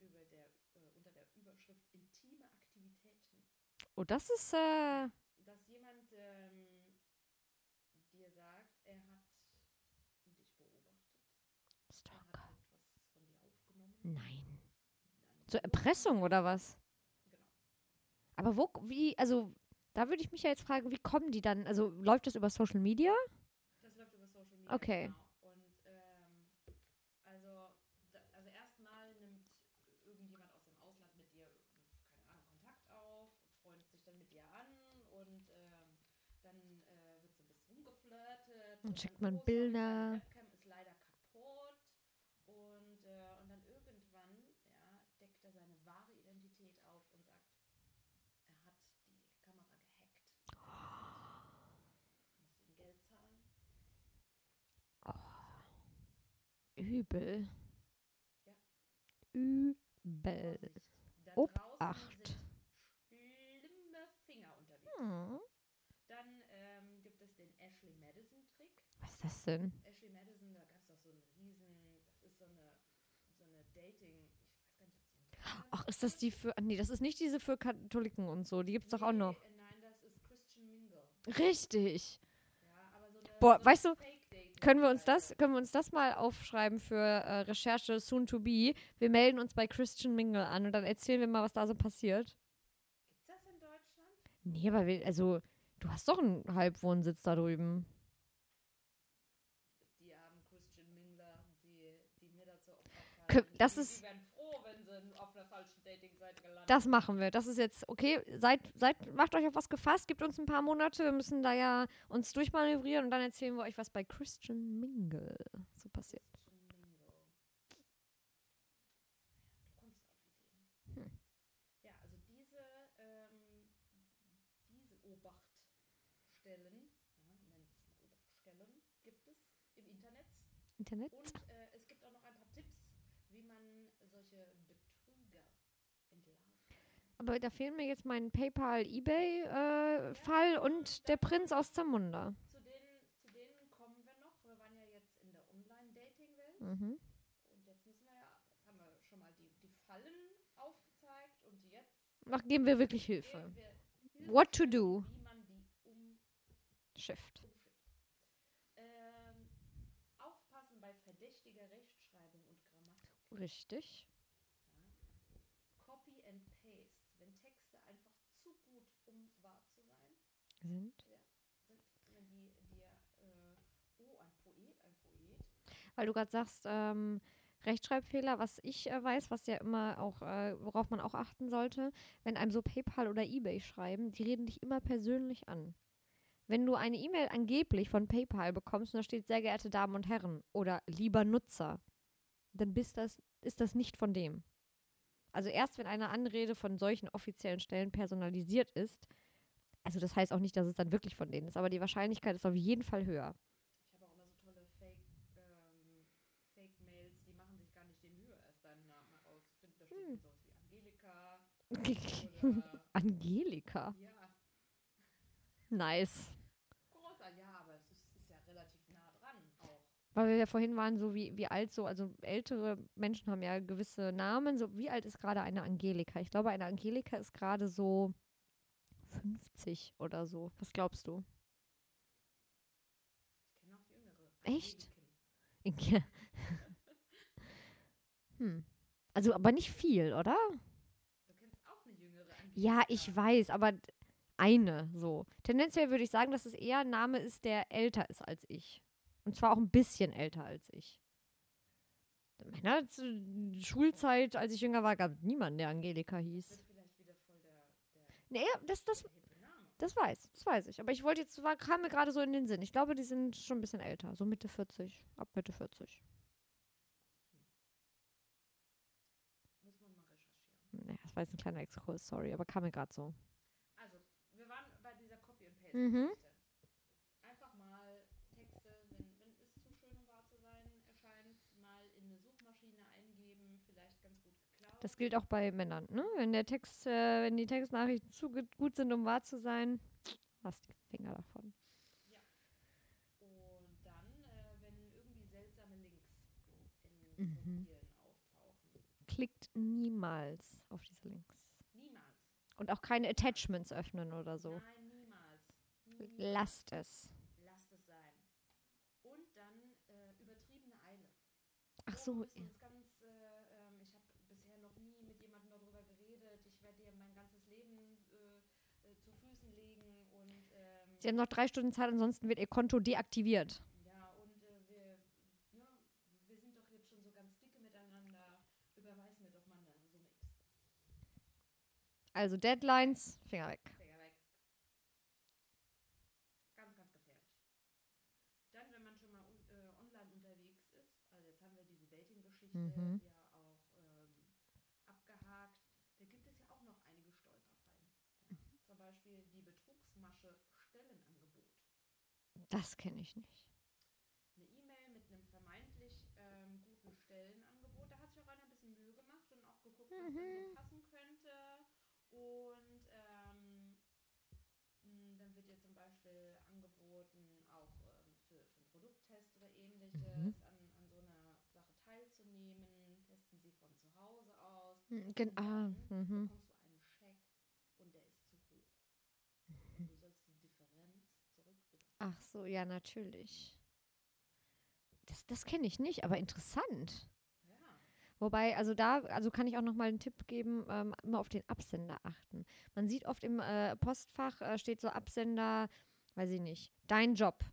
Über der, äh, unter der Überschrift intime Aktivitäten. Oh, das ist, äh, Dass jemand ähm, dir sagt, er hat dich beobachtet. Er Stalker. Nein. So Erpressung oder was? Genau. Aber wo, wie, also, da würde ich mich ja jetzt fragen, wie kommen die dann? Also, läuft das über Social Media? Das läuft über Social Media. Okay. Genau. Und ähm, also, da, also erstmal nimmt irgendjemand aus dem Ausland mit dir, keine Ahnung, Kontakt auf, freundet sich dann mit dir an und ähm, dann äh, wird so ein bisschen rumgeflirtet. Dann schickt man oh, Bilder. Deine Webcam ist leider kaputt. Und, äh, und dann irgendwann ja, deckt er seine wahre Identität auf und sagt, er hat die Kamera gehackt. Muss ihm Geld zahlen. Übel. Ja. Übel. Obacht. Dann ähm, gibt es den Ashley Madison-Trick. Was ist das denn? Ashley Madison, da gab es doch so einen riesen, das ist so eine, so eine Dating, ich weiß gar nicht, ob sie Ach, ist das die für. Nee, das ist nicht diese für Katholiken und so. Die gibt's doch auch noch. Nee, äh, Nein, das ist Christian Mingle. Richtig. Ja, aber so eine, Boah, so weißt du, Fake-Dating- Können wir uns das, können wir uns das mal aufschreiben für äh, Recherche soon to be? Wir melden uns bei Christian Mingle an und dann erzählen wir mal, was da so passiert. Gibt's das in Deutschland? Nee, aber wir, also, du hast doch einen Halbwohnsitz da drüben. Die armen Christian Mingler, die, die mir dazu Kö- das ist- Die werden froh, wenn sie auf einer falschen Dating-Seite gelandet Das machen wir. Das ist jetzt, okay, seid, seid, macht euch auf was gefasst, gibt uns ein paar Monate. Wir müssen da ja uns durchmanövrieren und dann erzählen wir euch, was bei Christian Mingle so passiert. Christian Mingle. Du kommst auf Ideen. Hm. Ja, also diese, ähm, diese Obachtstellen, ja, nennen wir es mal Obachtstellen, gibt es im Internet. Internet? Und äh, es gibt auch noch ein paar Tipps, wie man solche Betrüger entlarvt. Aber da fehlen mir jetzt mein PayPal-Ebay-Fall und der Prinz aus Zamunda. Zu denen, zu denen kommen wir noch. Wir waren ja jetzt in der Online-Dating-Welt. Mhm. Und jetzt müssen wir ja, jetzt haben wir schon mal die, die Fallen aufgezeigt und jetzt Ach, geben wir wirklich Hilfe. wir What to do? Wie man die um, Shift. umschifft. Ähm, aufpassen bei verdächtiger Rechtschreibung und Richtig. Copy and Paste. Wenn Texte einfach zu gut, um wahr zu sein. Sind? Sind, wenn die dir, äh, oh, ein Poet, ein Poet. Weil du gerade sagst, ähm, Rechtschreibfehler, was ich äh, weiß, was ja immer auch, äh, worauf man auch achten sollte, wenn einem so PayPal oder eBay schreiben, die reden dich immer persönlich an. Wenn du eine E-Mail angeblich von PayPal bekommst und da steht sehr geehrte Damen und Herren oder lieber Nutzer, dann bist das, ist das nicht von dem. Also erst wenn eine Anrede von solchen offiziellen Stellen personalisiert ist, also das heißt auch nicht, dass es dann wirklich von denen ist, aber die Wahrscheinlichkeit ist auf jeden Fall höher. Ich habe auch immer so tolle Fake, ähm, Fake-Mails, die machen sich gar nicht die Mühe, erst deinen Namen herauszufinden. Da steht Hm. sowas wie Angelika Angelika. ja, Nice. großer, ja, aber es ist, ist ja relativ nah dran auch. Weil wir ja vorhin waren, so wie, wie alt so, also ältere Menschen haben ja gewisse Namen. So, wie alt ist gerade eine Angelika? Ich glaube, eine Angelika ist gerade so 50 oder so. Was glaubst du? Ich kenne auch jüngere. Echt? Ja. hm. Also, aber nicht viel, oder? Du kennst auch eine jüngere Angelika. Ja, ich weiß, aber eine so. Tendenziell würde ich sagen, dass es eher ein Name ist, der älter ist als ich. Und zwar auch ein bisschen älter als ich. In meiner Schulzeit, als ich jünger war, gab es niemanden, der Angelika hieß. der, Nee, das, das, das weiß, das weiß ich. Aber ich wollte jetzt, war, kam mir gerade so in den Sinn. Ich glaube, die sind schon ein bisschen älter, so Mitte 40, ab Mitte 40. Muss man mal recherchieren. Naja, das war jetzt ein kleiner Exkurs, sorry, aber kam mir gerade so. Also, wir waren bei dieser Mhm. Copy-and-Paste-Geschichte. Einfach mal Texte, wenn, wenn es zu schön, um wahr zu sein erscheint, mal in eine Suchmaschine eingeben, vielleicht ganz gut geklaut. Das gilt auch bei Männern, ne? Wenn der Text, äh, wenn die Textnachrichten zu gut- sind, um wahr zu sein, lass die Finger davon. Und dann, äh, wenn irgendwie seltsame Links in Mhm. Profilen auftauchen. Klickt niemals auf diese Links. Niemals. Und auch keine Attachments öffnen oder so. Nein, niemals. niemals. Lasst es. Lasst es sein. Und dann äh, übertriebene Eile. Ach Oh, so, ja. uns ganz, äh, ähm, ich habe bisher noch nie mit jemandem darüber geredet. Ich werde dir mein ganzes Leben äh, äh, zu Füßen legen und ähm, Sie haben noch drei Stunden Zeit, ansonsten wird Ihr Konto deaktiviert. ja und äh, wir, ne, wir sind doch jetzt schon so ganz dicke miteinander. Überweis mir doch mal eine Summe X. Also Deadlines, Finger weg. Finger weg. Ganz, ganz gefährlich. Dann, wenn man schon mal äh, online unterwegs ist, also jetzt haben wir diese Dating-Geschichte Mhm. ja auch ähm, abgehakt, da gibt es ja auch noch einige Stolperfallen. Ja. Zum Beispiel die Betrugsmasche Stellenangebot. Das kenne ich nicht. Eine E-Mail mit einem vermeintlich ähm, guten Stellenangebot. Da hat sich auch einer ein bisschen Mühe gemacht und auch geguckt, was denn so passen könnte. Und ähm, dann wird dir zum Beispiel angeboten, auch ähm, für, für einen Produkttest oder ähnliches, Mhm. an, an so einer Sache teilzunehmen. Testen sie von zu Hause aus. Gen Und dann mhm. bekommst du einen Scheck und der ist zu hoch. Und du sollst die Differenz zurückbekommen. Ach so, ja, natürlich. Das, das kenne ich nicht, aber interessant. Ja. Wobei, also da, also kann ich auch noch mal einen Tipp geben, ähm, immer auf den Absender achten. Man sieht oft im äh, Postfach äh, steht so Absender, weiß ich nicht, dein Job.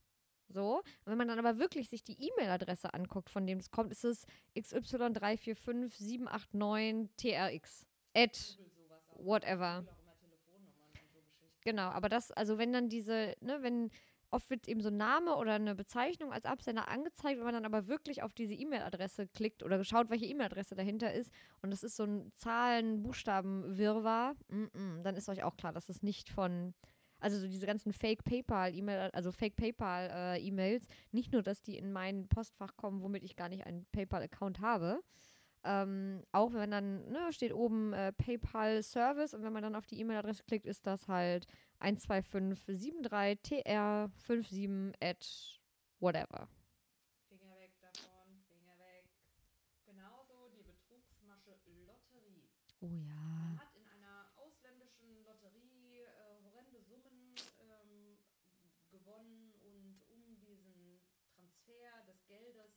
So. Und wenn man dann aber wirklich sich die E-Mail-Adresse anguckt, von dem es kommt, ist es XY345789TRX. At whatever. Genau, aber das, also wenn dann diese, ne, wenn oft wird eben so ein Name oder eine Bezeichnung als Absender angezeigt, wenn man dann aber wirklich auf diese E-Mail-Adresse klickt oder schaut, welche E-Mail-Adresse dahinter ist und das ist so ein Zahlen-Buchstaben-Wirrwarr, dann ist euch auch klar, dass es nicht von, also so diese ganzen Fake-PayPal-E-Mail, also Fake-PayPal-E-Mails, nicht nur, dass die in mein Postfach kommen, womit ich gar nicht einen PayPal-Account habe, ähm, auch wenn dann, ne, steht oben äh, PayPal-Service und wenn man dann auf die E-Mail-Adresse klickt, ist das halt 12573tr57 at whatever. Finger weg davon, Finger weg. Genauso die Betrugsmasche Lotterie. Oh Man ja. hat in einer ausländischen Lotterie äh, horrende Summen ähm, gewonnen und um diesen Transfer des Geldes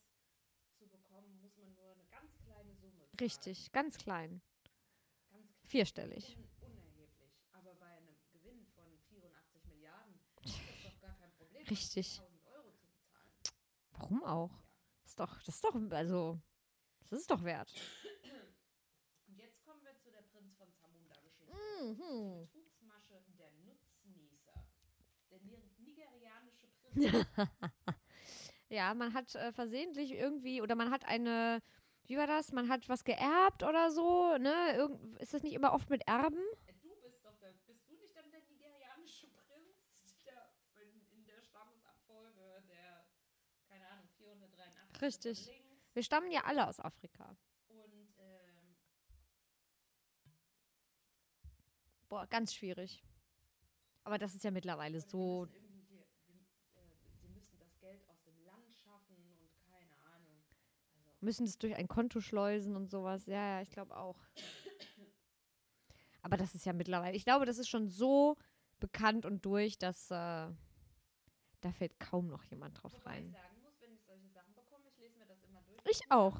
zu bekommen, muss man nur eine ganz kleine Summe zahlen. Richtig, ganz klein. Ganz klein. Vierstellig. Un unerheblich. Aber bei einem Gewinn von 84 Milliarden Richtig. 1000 Euro zu bezahlen. Warum auch? Ja. Ist doch, das ist doch, also, das ist doch wert. Und jetzt kommen wir zu der Prinz von Zamunda-Geschichte. Mhm. Betrugsmasche der Nutznießer. Der ni- nigerianische Prinz. Ja, man hat äh, versehentlich irgendwie, oder man hat eine, wie war das? Man hat was geerbt oder so, ne? Irgend, ist das nicht immer oft mit Erben? Äh, Du bist doch der, bist du nicht dann der nigerianische Prinz, der in, in der Stammesabfolge der, keine Ahnung, 483 Richtig. links Wir stammen ja alle aus Afrika. und ähm, Boah, ganz schwierig. Aber das ist ja mittlerweile so. Wir müssen wir, äh, sie müssen das Geld aus dem Land schaffen und keine Ahnung. Also, Müssen das durch ein Konto schleusen und sowas. Ja, ja, ich glaube auch. Aber das ist ja mittlerweile. Ich glaube, das ist schon so bekannt und durch, dass äh, da fällt kaum noch jemand drauf wobei ich rein. sagen aus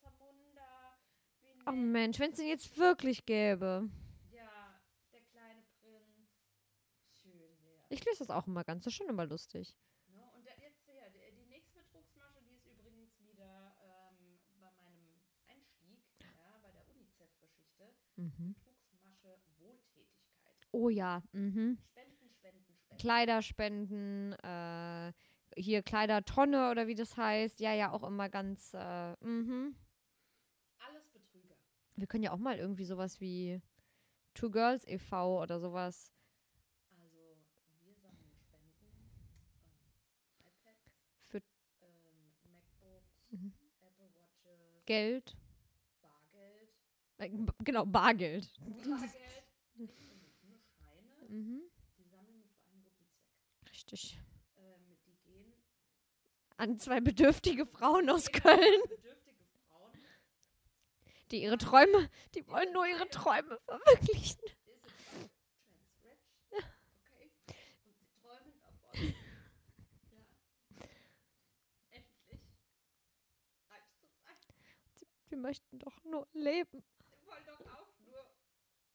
Zamunda. Wie Oh. Mensch, wenn es den jetzt wirklich gäbe. Ja, der kleine Prinz. Schön wäre. Ich lese das auch immer ganz. Das ist schon immer lustig. Ne? Und der, jetzt ja, die, die nächste Betrugsmasche, die ist übrigens wieder ähm, bei meinem Einstieg, ja, bei der UNICEF-Geschichte. Mhm. Betrugsmasche Wohltätigkeit. Oh ja. Mhm. Spenden, spenden, spenden. Kleiderspenden, äh, hier Kleidertonne oder wie das heißt. Ja, ja, auch immer ganz. Äh, mhm. Alles Betrüger. Wir können ja auch mal irgendwie sowas wie Two Girls e.V. oder sowas. Also, wir sammeln Spenden. Ähm, iPads, Für ähm, MacBooks, Mhm. Apple Watches, Geld. Bargeld. Äh, genau, Bargeld. Bargeld. Scheine. Mhm. Die sammeln wir für einen guten Zweck. Richtig. An zwei bedürftige Frauen aus Köln, die ihre Träume, die wollen nur ihre Träume verwirklichen. Und sie möchten doch nur leben. Sie wollen doch auch nur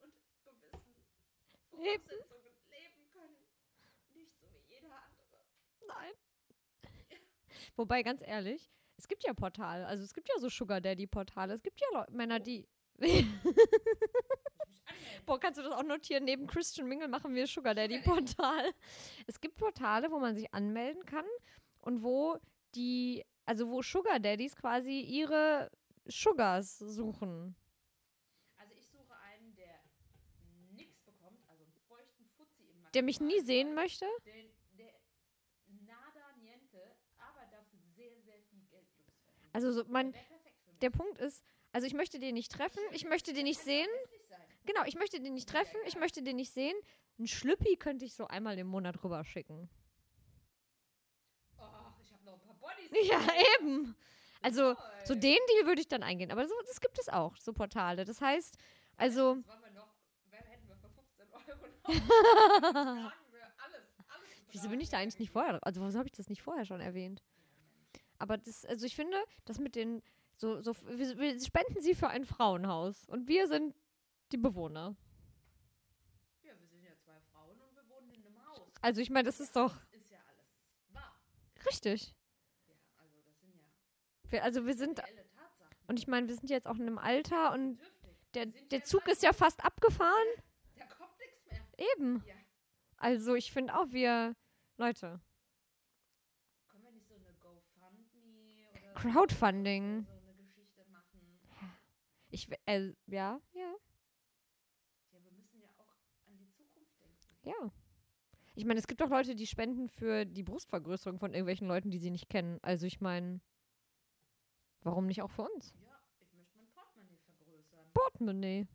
unter gewissen Leben. Leben können. Nicht so wie jeder andere. Nein. Wobei, ganz ehrlich, es gibt ja Portale. Also es gibt ja so Sugar Daddy-Portale. Es gibt ja Leu Männer, die. Boah, kannst du das auch notieren? Neben Christian Mingle machen wir Sugar Daddy-Portal. Es gibt Portale, wo man sich anmelden kann und wo die, also wo Sugar Daddies quasi ihre Sugars suchen. Also ich suche einen, der nichts bekommt, also einen feuchten Fuzzi im Der mich nie sehen möchte. Den, der nada niente, aber dafür sehr, sehr viel Geld loswerden. Also so mein, der Punkt ist, also ich möchte den nicht treffen, ich möchte den nicht sehen. Genau, ich möchte den nicht treffen, ich möchte den nicht sehen. Ein Schlüppi könnte ich so einmal im Monat rüber schicken. Oh, ich habe noch ein paar Bodies. Ja, eben. Also, so den Deal würde ich dann eingehen. Aber so, das gibt es auch, so Portale. Das heißt, also, Das wollen wir noch, hätten wir für 15 Euro noch? Alles, alles. wieso bin ich da eigentlich nicht vorher? Also, wieso habe ich das nicht vorher schon erwähnt? Aber das, also ich finde, das mit den, so, so, wir, wir spenden sie für ein Frauenhaus und wir sind die Bewohner. Ja, wir sind ja zwei Frauen und wir wohnen in einem Haus. Also, ich meine, das ist doch ist ja alles wahr. richtig. Ja, also das sind ja Wir, also, wir sind, und ich meine, wir sind jetzt auch in einem Alter und der, der ja Zug ist ja fast abgefahren. Da kommt nichts mehr. Eben. Ja. Also, ich finde auch, wir, Leute, Können wir nicht so eine GoFundMe oder Crowdfunding. ich, äh, ja, ja, Ja, wir müssen ja auch an die Zukunft denken. ja. Ich meine, es gibt auch Leute, die spenden für die Brustvergrößerung von irgendwelchen Leuten, die sie nicht kennen. Also, ich meine, warum nicht auch für uns? Ja, ich möchte mein Portemonnaie vergrößern. Portemonnaie.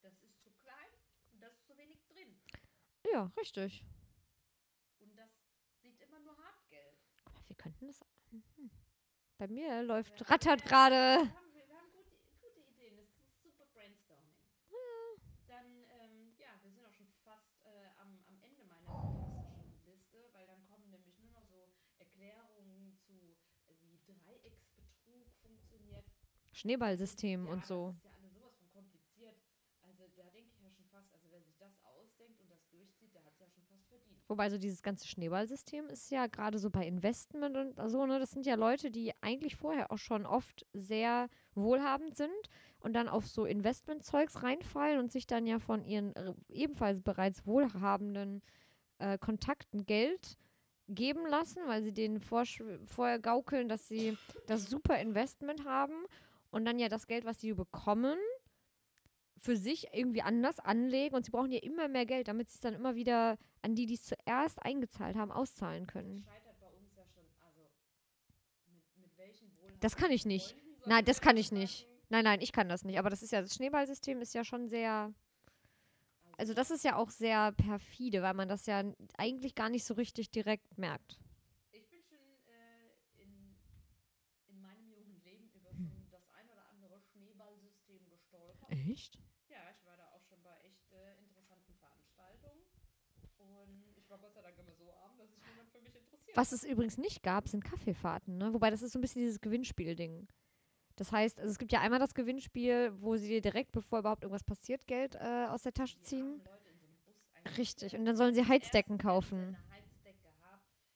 Das ist zu klein und da ist zu wenig drin. Ja, richtig. Und das sieht immer nur Hartgeld. Guck mal, wir könnten das. Bei mir läuft, Ja, rattert wir- gerade. Wir haben, wir haben gute, gute Ideen. Das ist super Brainstorming. Dann, ähm, ja, wir sind auch schon fast äh, am, am Ende meiner Liste, weil dann kommen nämlich nur noch so Erklärungen zu, äh, wie Dreiecksbetrug funktioniert. Schneeballsystem ja, und so. Das ist ja alles sowas von kompliziert. Also da denke ich ja schon fast, also wer sich das ausdenkt und das durchzieht, der hat es ja Wobei so dieses ganze Schneeballsystem ist ja gerade so bei Investment und so, ne, das sind ja Leute, die eigentlich vorher auch schon oft sehr wohlhabend sind und dann auf so Investmentzeugs reinfallen und sich dann ja von ihren äh, ebenfalls bereits wohlhabenden äh, Kontakten Geld geben lassen, weil sie denen vorher gaukeln, dass sie das super Investment haben und dann ja das Geld, was sie bekommen, für sich irgendwie anders anlegen und sie brauchen ja immer mehr Geld, damit sie es dann immer wieder an die, die es zuerst eingezahlt haben, auszahlen Das können. scheitert bei uns ja schon, also mit, mit welchen wohlhabenden Das kann ich nicht. Nein, das kann ich nicht. Nein, nein, ich kann das nicht. Aber das ist ja, das Schneeballsystem ist ja schon sehr, also das ist ja auch sehr perfide, weil man das ja eigentlich gar nicht so richtig direkt merkt. Ich bin schon äh, in, in meinem jungen Leben über Hm. schon das ein oder andere Schneeballsystem gestolpert. Echt? Ja, ich war da auch schon bei echt äh, interessanten Veranstaltungen. Und ich war Gott sei Dank immer so arm, dass sich niemand für mich interessiert. Was es übrigens nicht gab, sind Kaffeefahrten, ne? Wobei das ist so ein bisschen dieses Gewinnspiel-Ding. Das heißt, also es gibt ja einmal das Gewinnspiel, wo sie dir direkt, bevor überhaupt irgendwas passiert, Geld äh, aus der Tasche ziehen. so. Richtig. Und dann sollen sie Heizdecken kaufen. Heizdecke.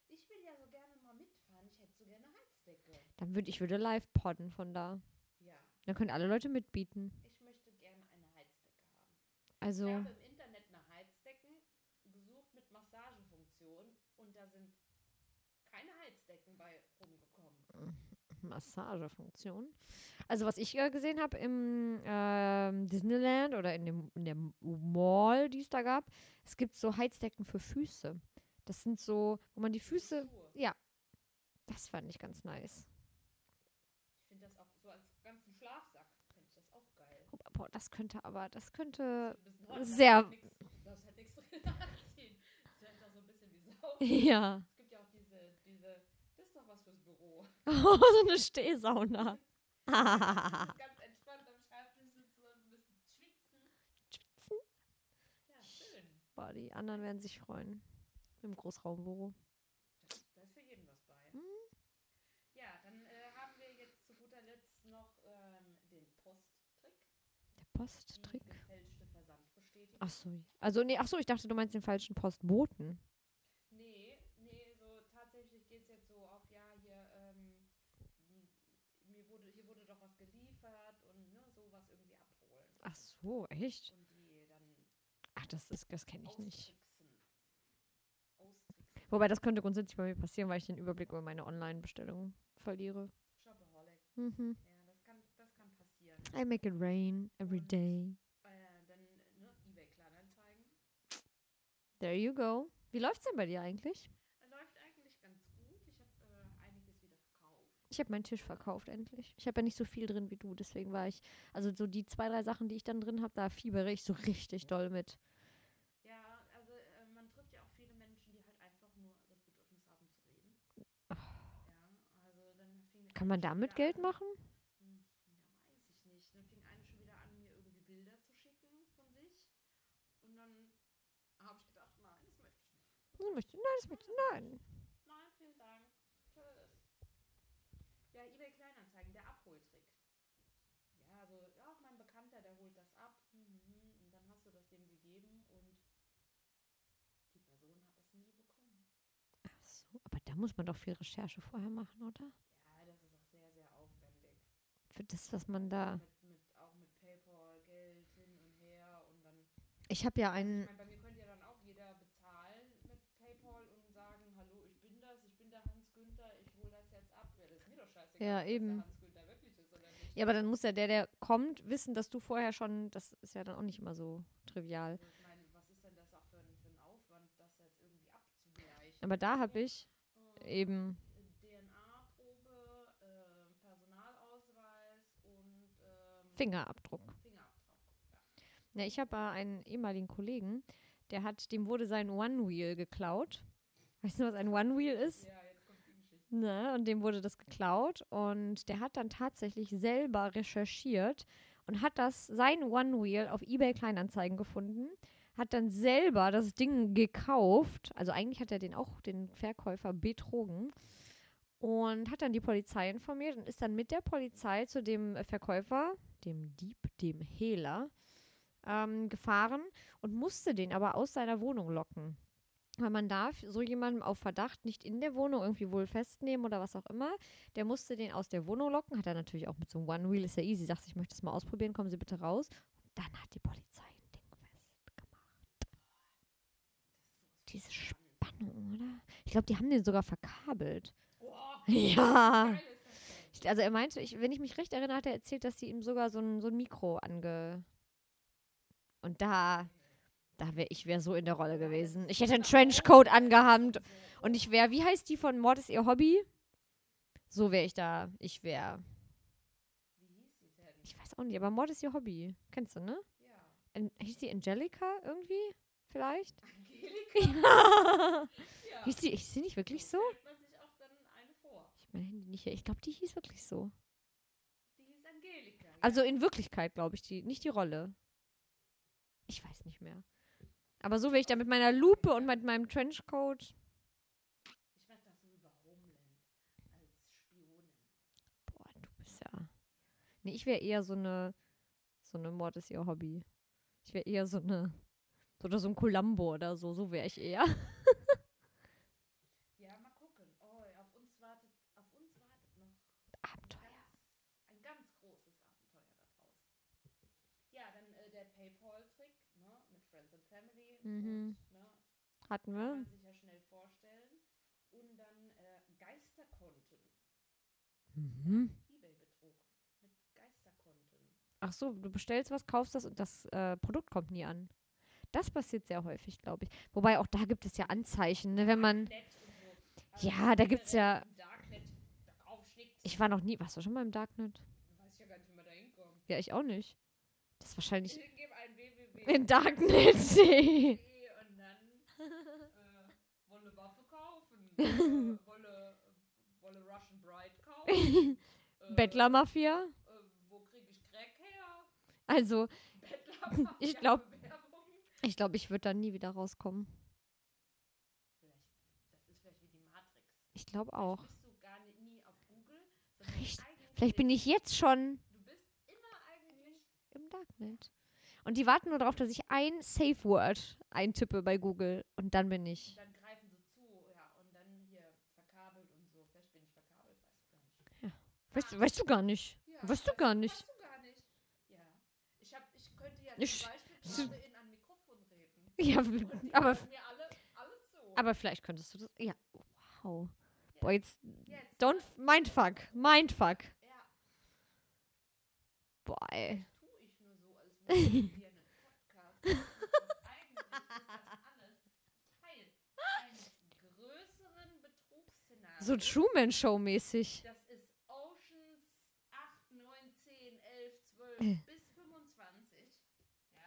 Ich will ja so gerne mal mitfahren. Ich hätte so gerne Heizdecke. Dann würde ich würde live podden von da. Ja, Dann können alle Leute mitbieten. ich möchte gerne eine Heizdecke haben. Also, Ich habe im Internet nach Heizdecken gesucht mit Massagefunktion und da sind keine Heizdecken bei rumgekommen. Massagefunktion. Also was ich äh, gesehen habe im ähm, Disneyland oder in, dem, in der Mall, die es da gab, es gibt so Heizdecken für Füße. Das sind so, wo man die Füße, Schuhe. ja, das fand ich ganz nice. Ich finde das auch so als ganzen Schlafsack, finde ich das auch geil. Boah, das könnte aber, das könnte, hot, Sehr- Das hat das nichts drin anziehen. Das wäre doch so ein bisschen wie Sau. ja, Es gibt ja auch diese, diese, das ist doch was fürs Büro. so eine Stehsauna. Ganz entspannt am Schreibtisch sitzen und ein bisschen schwitzen. Schwitzen? Ja, schön. Boah, die anderen werden sich freuen. Im Großraumbüro. Das, da ist für jeden was bei. Mhm. Ja, dann äh, haben wir jetzt zu guter Letzt noch ähm, den Posttrick. Der Posttrick. Die gefälschte Versandbestätigung. Ach so. Also, nee, ach so, ich dachte, du meinst den falschen Postboten. Nee, nee, so tatsächlich geht es jetzt so auf, ja, hier, ähm, m- mir wurde, hier wurde doch was geliefert und ne, sowas irgendwie abholen. Ach so, echt? Ach, das ist, das kenne ich nicht. Wobei, das könnte grundsätzlich bei mir passieren, weil ich den Überblick über meine Online-Bestellungen verliere. Shopaholic. Mhm. Ja, das kann, das kann passieren. I make it rain every Und- day. Äh, dann, ne, eBay Kleinanzeigen. There you go. Wie läuft's denn bei dir eigentlich? Läuft eigentlich ganz gut. Ich habe äh, einiges wieder verkauft. Ich habe meinen Tisch verkauft endlich. Ich habe ja nicht so viel drin wie du, deswegen war ich, also so die zwei, drei Sachen, die ich dann drin habe, da fiebere ich so richtig doll mit. Ja, also äh, man trifft ja auch viele Menschen, die halt einfach nur das Bedürfnis haben zu reden. Ja, also dann fing Kann man damit Geld an- machen? Hm, Ja, weiß ich nicht. Dann fing eine schon wieder an, mir irgendwie Bilder zu schicken von sich. Und dann habe ich gedacht, nein, das möchte ich nicht. Das möchte, nein, das möchte, nein. Nein, vielen Dank. Tschüss. Ja, eBay Kleinanzeigen, der Abholtrick. Ja, also, ja, auch mein Bekannter, der holt das ab. Hm, hm, hm. Und dann hast du das dem gegeben und die Person hat das nie bekommen. Ach so, aber da muss man doch viel Recherche vorher machen, oder? Ja, das ist auch sehr, sehr aufwendig. Für das, was man da. Mit, mit, auch mit PayPal, Geld hin und her und dann. Ich habe ja Also ich einen. meine, bei mir könnte ja dann auch jeder bezahlen mit PayPal und sagen, hallo, ich bin das, ich bin der Hans Günther, ich hole das jetzt ab. Ja, das ist mir doch scheißegal, Ja, eben. der Hans Günther wirklich ist oder nicht. Ja, aber dann muss ja der, der kommt, wissen, dass du vorher schon. Das ist ja dann auch nicht immer so trivial. Ich meine, was ist denn das auch für ein, für ein Aufwand, das jetzt irgendwie abzugleichen? Aber da habe ich eben. DNA-Probe, äh, Personalausweis und ähm, Fingerabdruck. Ja. Ich habe einen ehemaligen Kollegen, der hat, dem wurde sein One-Wheel geklaut. Weißt du, was ein One-Wheel ist? ja, jetzt kommt die Geschichte. Ne, und dem wurde das geklaut und der hat dann tatsächlich selber recherchiert und hat das, sein One-Wheel auf eBay Kleinanzeigen gefunden, hat dann selber das Ding gekauft, also eigentlich hat er den auch, den Verkäufer, betrogen und hat dann die Polizei informiert und ist dann mit der Polizei zu dem äh, Verkäufer, dem Dieb, dem Hehler, ähm, gefahren und musste den aber aus seiner Wohnung locken. weil man darf so jemanden auf Verdacht nicht in der Wohnung irgendwie wohl festnehmen oder was auch immer. Der musste den aus der Wohnung locken, hat er natürlich auch mit so einem One-Wheel, ist ja easy, sagt, ich möchte das mal ausprobieren, kommen Sie bitte raus. Und dann hat die Polizei ein Ding festgemacht. Diese Spannung, oder? Ich glaube, die haben den sogar verkabelt. Boah, Ja. Ich- Also er meinte, ich, wenn ich mich recht erinnere, hat er erzählt, dass sie ihm sogar so ein, so ein Mikro ange... Und da, da wäre ich wäre so in der Rolle gewesen. Ich hätte einen Trenchcoat angehabt und ich wäre, wie heißt die von Mord ist ihr Hobby? So wäre ich da. Ich wäre, ich weiß auch nicht, aber Mord ist ihr Hobby. Kennst du, ne? Ja. An, hieß die Angelica irgendwie? Vielleicht? Angelika? Ja. Hieß die, hieß die nicht wirklich so? Ich meine nicht. Ich glaube, die hieß wirklich so. Die hieß Angelika. ja. Also in Wirklichkeit, glaube ich, die, nicht die Rolle. Ich weiß nicht mehr. Aber so wäre ich da mit meiner Lupe und mit meinem Trenchcoat. Ich werde das so über Homeland als Spionin. Boah, du bist ja. Nee, ich wäre eher so eine. So eine Mord ist ihr Hobby. Ich wäre eher so eine. Oder so ein Columbo oder so. So wäre ich eher. Ja, mal gucken. Oh, auf uns wartet, auf uns wartet noch Abenteuer. ein ganz großes Abenteuer da draußen. Ja, dann äh, der PayPal-Trick, ne, mit Friends and Family. Mhm. Und, ne, Hatten kann wir. man sich ja schnell vorstellen. Und dann äh, Geisterkonten. Mhm. Ebay-Betrug mit Geisterkonten. Ach so, du bestellst was, kaufst das und das äh, Produkt kommt nie an. Das passiert sehr häufig, glaube ich. Wobei auch da gibt es ja Anzeichen, ne, wenn man. So. Also Ja, da ja- Darknet, kaufst du nichts. Ich war noch nie. Warst du schon mal im Darknet? weiß ja gar nicht, wie man da hinkommt. Ja, ich auch nicht. Das ist wahrscheinlich Ich im Darknet. und dann äh, wolle Waffe kaufen. äh, wolle, wolle Russian Bride kaufen. äh, Bettlermafia. Äh, wo kriege ich Crack her? Also. Ich glaub- Bewerbung. Ich glaube, ich würde da nie wieder rauskommen. Vielleicht, das ist vielleicht wie die Matrix. Ich glaube auch. Bist du gar ni- nie auf Google, Richtig. Vielleicht bin ich jetzt schon Du bist immer eigentlich. im Darknet. Und die warten nur darauf, dass ich ein Safe Word eintippe bei Google. Und dann bin ich. Dann greifen sie zu, ja, und dann hier verkabelt und so. Vielleicht bin ich verkabelt, weißt du gar nicht. Weißt, weißt du gar nicht. Ja, Weißt du gar nicht. Weißt du gar nicht. Ja. Ich, hab, ich könnte ja Ich- zum Beispiel gerade in ein Mikrofon reden. Ja, aber, aber vielleicht könntest du das. Ja, wow. Boah, jetzt. Don't. Mindfuck. Mindfuck. Boah, ey. so. Und eigentlich ist das Truman ist Oceans 8, 9, 10, 11, 12 Äh. bis 25. Ja,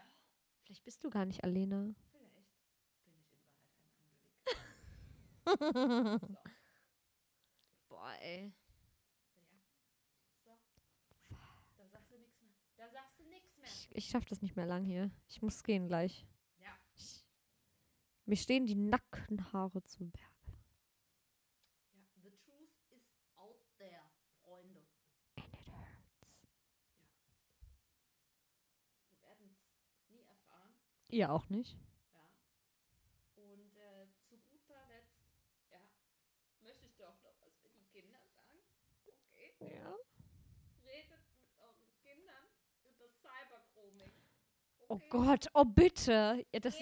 Vielleicht bist du gar nicht Alena. vielleicht bin ich in Wahrheit ein Angelika. So, Boah, ey. ja. So. Da sagst du nichts mehr. Da sagst du nichts mehr. Ich, ich schaff das nicht mehr lang hier. Ich muss gehen gleich. Ja. Ich, mir stehen die Nackenhaare zu Berge. ja. The truth is out there, Freunde. And it hurts. Wir werden es nie erfahren. Ihr auch nicht? Ja. Und äh, zu guter Letzt, ja, möchte ich doch noch was für die Kinder sagen. Okay. Ja. Redet mit euren Kindern über Cybergrooming. Oh? Gott, oh bitte. Ja, das,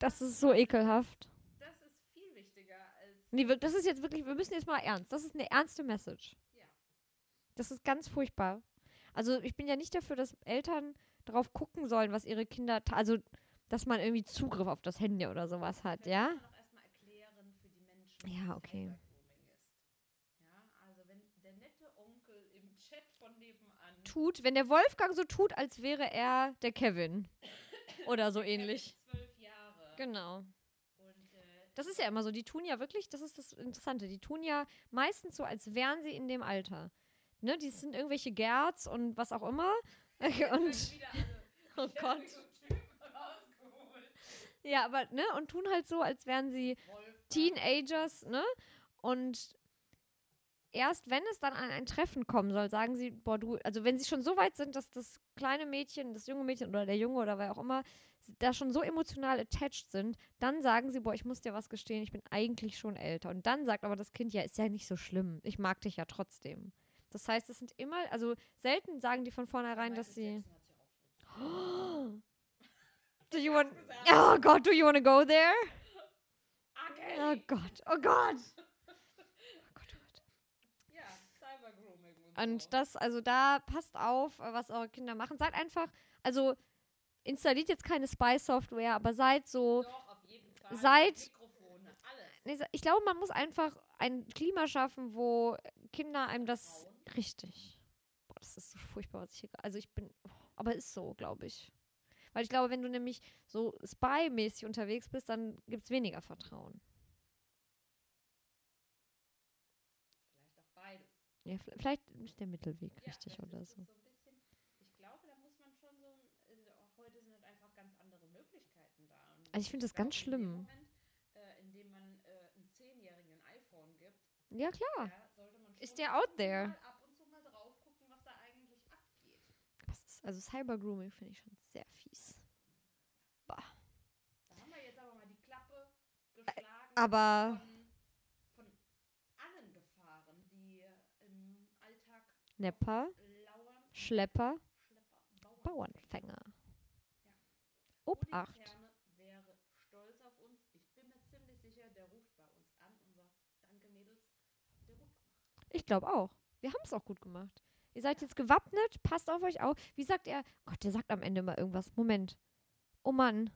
das ist so ekelhaft. Das ist viel wichtiger als. Nee, das ist jetzt wirklich, wir müssen jetzt mal ernst. Das ist eine ernste Message. Ja. Das ist ganz furchtbar. Also ich bin ja nicht dafür, dass Eltern drauf gucken sollen, was ihre Kinder, also dass man irgendwie Zugriff auf das Handy oder sowas hat, ja? müssen noch erstmal erklären für die Menschen, Ja, okay. Cybergrooming ist. Ja, also wenn der nette Onkel im Chat von nebenan. Tut, wenn der Wolfgang so tut, als wäre er der Kevin. Oder so ähnlich. Zwölf Jahre. Genau. Äh, Das ist ja immer so. Die tun ja wirklich, das ist das Interessante, die tun ja meistens so, als wären sie in dem Alter. Ne, die sind irgendwelche Gerds und was auch immer. Und oh Gott. Ja, aber ne, und tun halt so, als wären sie. Teenagers, ne? Und erst wenn es dann an ein Treffen kommen soll, sagen sie, boah, du, also wenn sie schon so weit sind, dass das kleine Mädchen, das junge Mädchen oder der Junge oder wer auch immer da schon so emotional attached sind, dann sagen sie, boah, ich muss dir was gestehen, ich bin eigentlich schon älter. Und dann sagt aber das Kind, ja, ist ja nicht so schlimm, ich mag dich ja trotzdem. Das heißt, es sind immer, also selten sagen die von vornherein, dass sie. Do you want. Oh Gott, do you want to go there? Oh oh Gott. Oh Gott, oh Gott. Ja, Cybergrooming und, das, also da passt auf, was eure Kinder machen. Seid einfach, also installiert jetzt keine Spy-Software, aber seid so. Doch, auf jeden Fall. Alles. Nee, Ich glaube, man muss einfach ein Klima schaffen, wo Kinder einem das. Richtig. Boah, das ist so furchtbar, was ich hier. Also ich bin. aber ist so, glaube ich. Weil ich glaube, wenn du nämlich so Spy-mäßig unterwegs bist, dann gibt es weniger Vertrauen. Vielleicht auch beides. Ja, vielleicht ist der Mittelweg Ja, richtig oder so. so bisschen, ich glaube, da muss man schon so, äh, auch heute sind halt einfach ganz andere Möglichkeiten da. Und Also ich finde das ganz in dem schlimm. Moment, äh, in dem man äh, einem Zehnjährigen ein iPhone gibt, Ja, klar. ja, sollte man Ist der out there? Mal ab und zu mal drauf gucken, was da eigentlich abgeht. Das ist, also Cyber-Grooming finde ich schon sehr fies. Da haben wir jetzt aber mal die Klappe geschlagen Aber von, von allen Gefahren, die im Alltag Nepper, lauern. Schlepper, Schlepper, Bauern. Bauernfänger. Obacht. Odin wäre stolz auf uns. Ich bin mir ziemlich sicher, der ruft bei uns an und sagt, danke Mädels, habt ihr gut gemacht. Ich glaube auch. Wir haben es auch gut gemacht. Ihr seid jetzt gewappnet, passt auf euch auf. Wie sagt er? Gott, der sagt am Ende mal irgendwas. Moment. Oh Mann.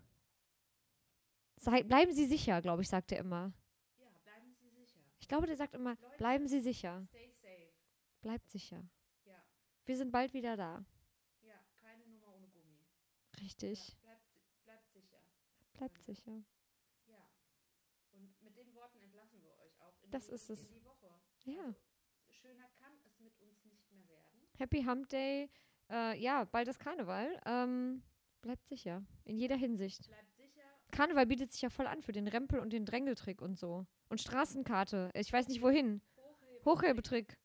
Sei, bleiben Sie sicher, glaube ich, sagt er immer. Ja, bleiben Sie sicher. Ich glaube, der sagt immer, Leute, bleiben Sie sicher. Stay. Bleibt sicher. Ja, Wir sind bald wieder da. ja, keine Nummer ohne Gummi. Richtig. Ja, bleibt, bleibt sicher. Bleibt sicher. Ja. Und mit den Worten entlassen wir euch auch in, Das die, ist es. in die Woche. Ja. Also, schöner kann es mit uns nicht mehr werden. Happy Hump Day. Äh, ja, bald ist Karneval. Ähm, bleibt sicher. In jeder Hinsicht. Bleibt sicher. Karneval bietet sich ja voll an für den Rempel und den Drängeltrick und so. Und Straßenkarte. Ich weiß nicht wohin. Hochheben. Hochhebetrick.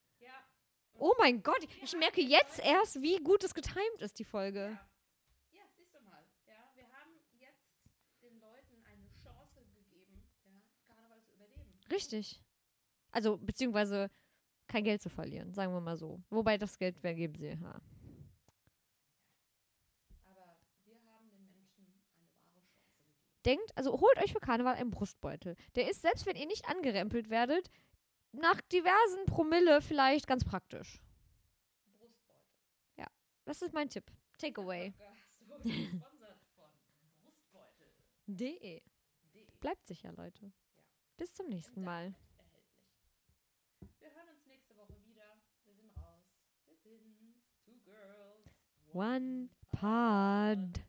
Oh mein Gott, ich merke jetzt erst, wie gut es getimt ist, die Folge. Ja. ja, siehst du mal. Ja, wir haben jetzt den Leuten eine Chance gegeben, ja, Karneval zu überleben. Richtig. Also, beziehungsweise kein Geld zu verlieren, sagen wir mal so. Wobei das Geld wer geben sie. Ja. Aber wir haben den Menschen eine wahre Chance gegeben. Denkt, also holt euch für Karneval einen Brustbeutel. Der ist, selbst wenn ihr nicht angerempelt werdet, nach diversen Promille vielleicht ganz praktisch. Brustbeutel. Das ist mein Tipp. Takeaway. De. Bleibt sicher, Leute. Bis zum nächsten Mal. Wir hören uns nächste Woche wieder. Wir sind raus. Wir sind Two Girls. One Pod.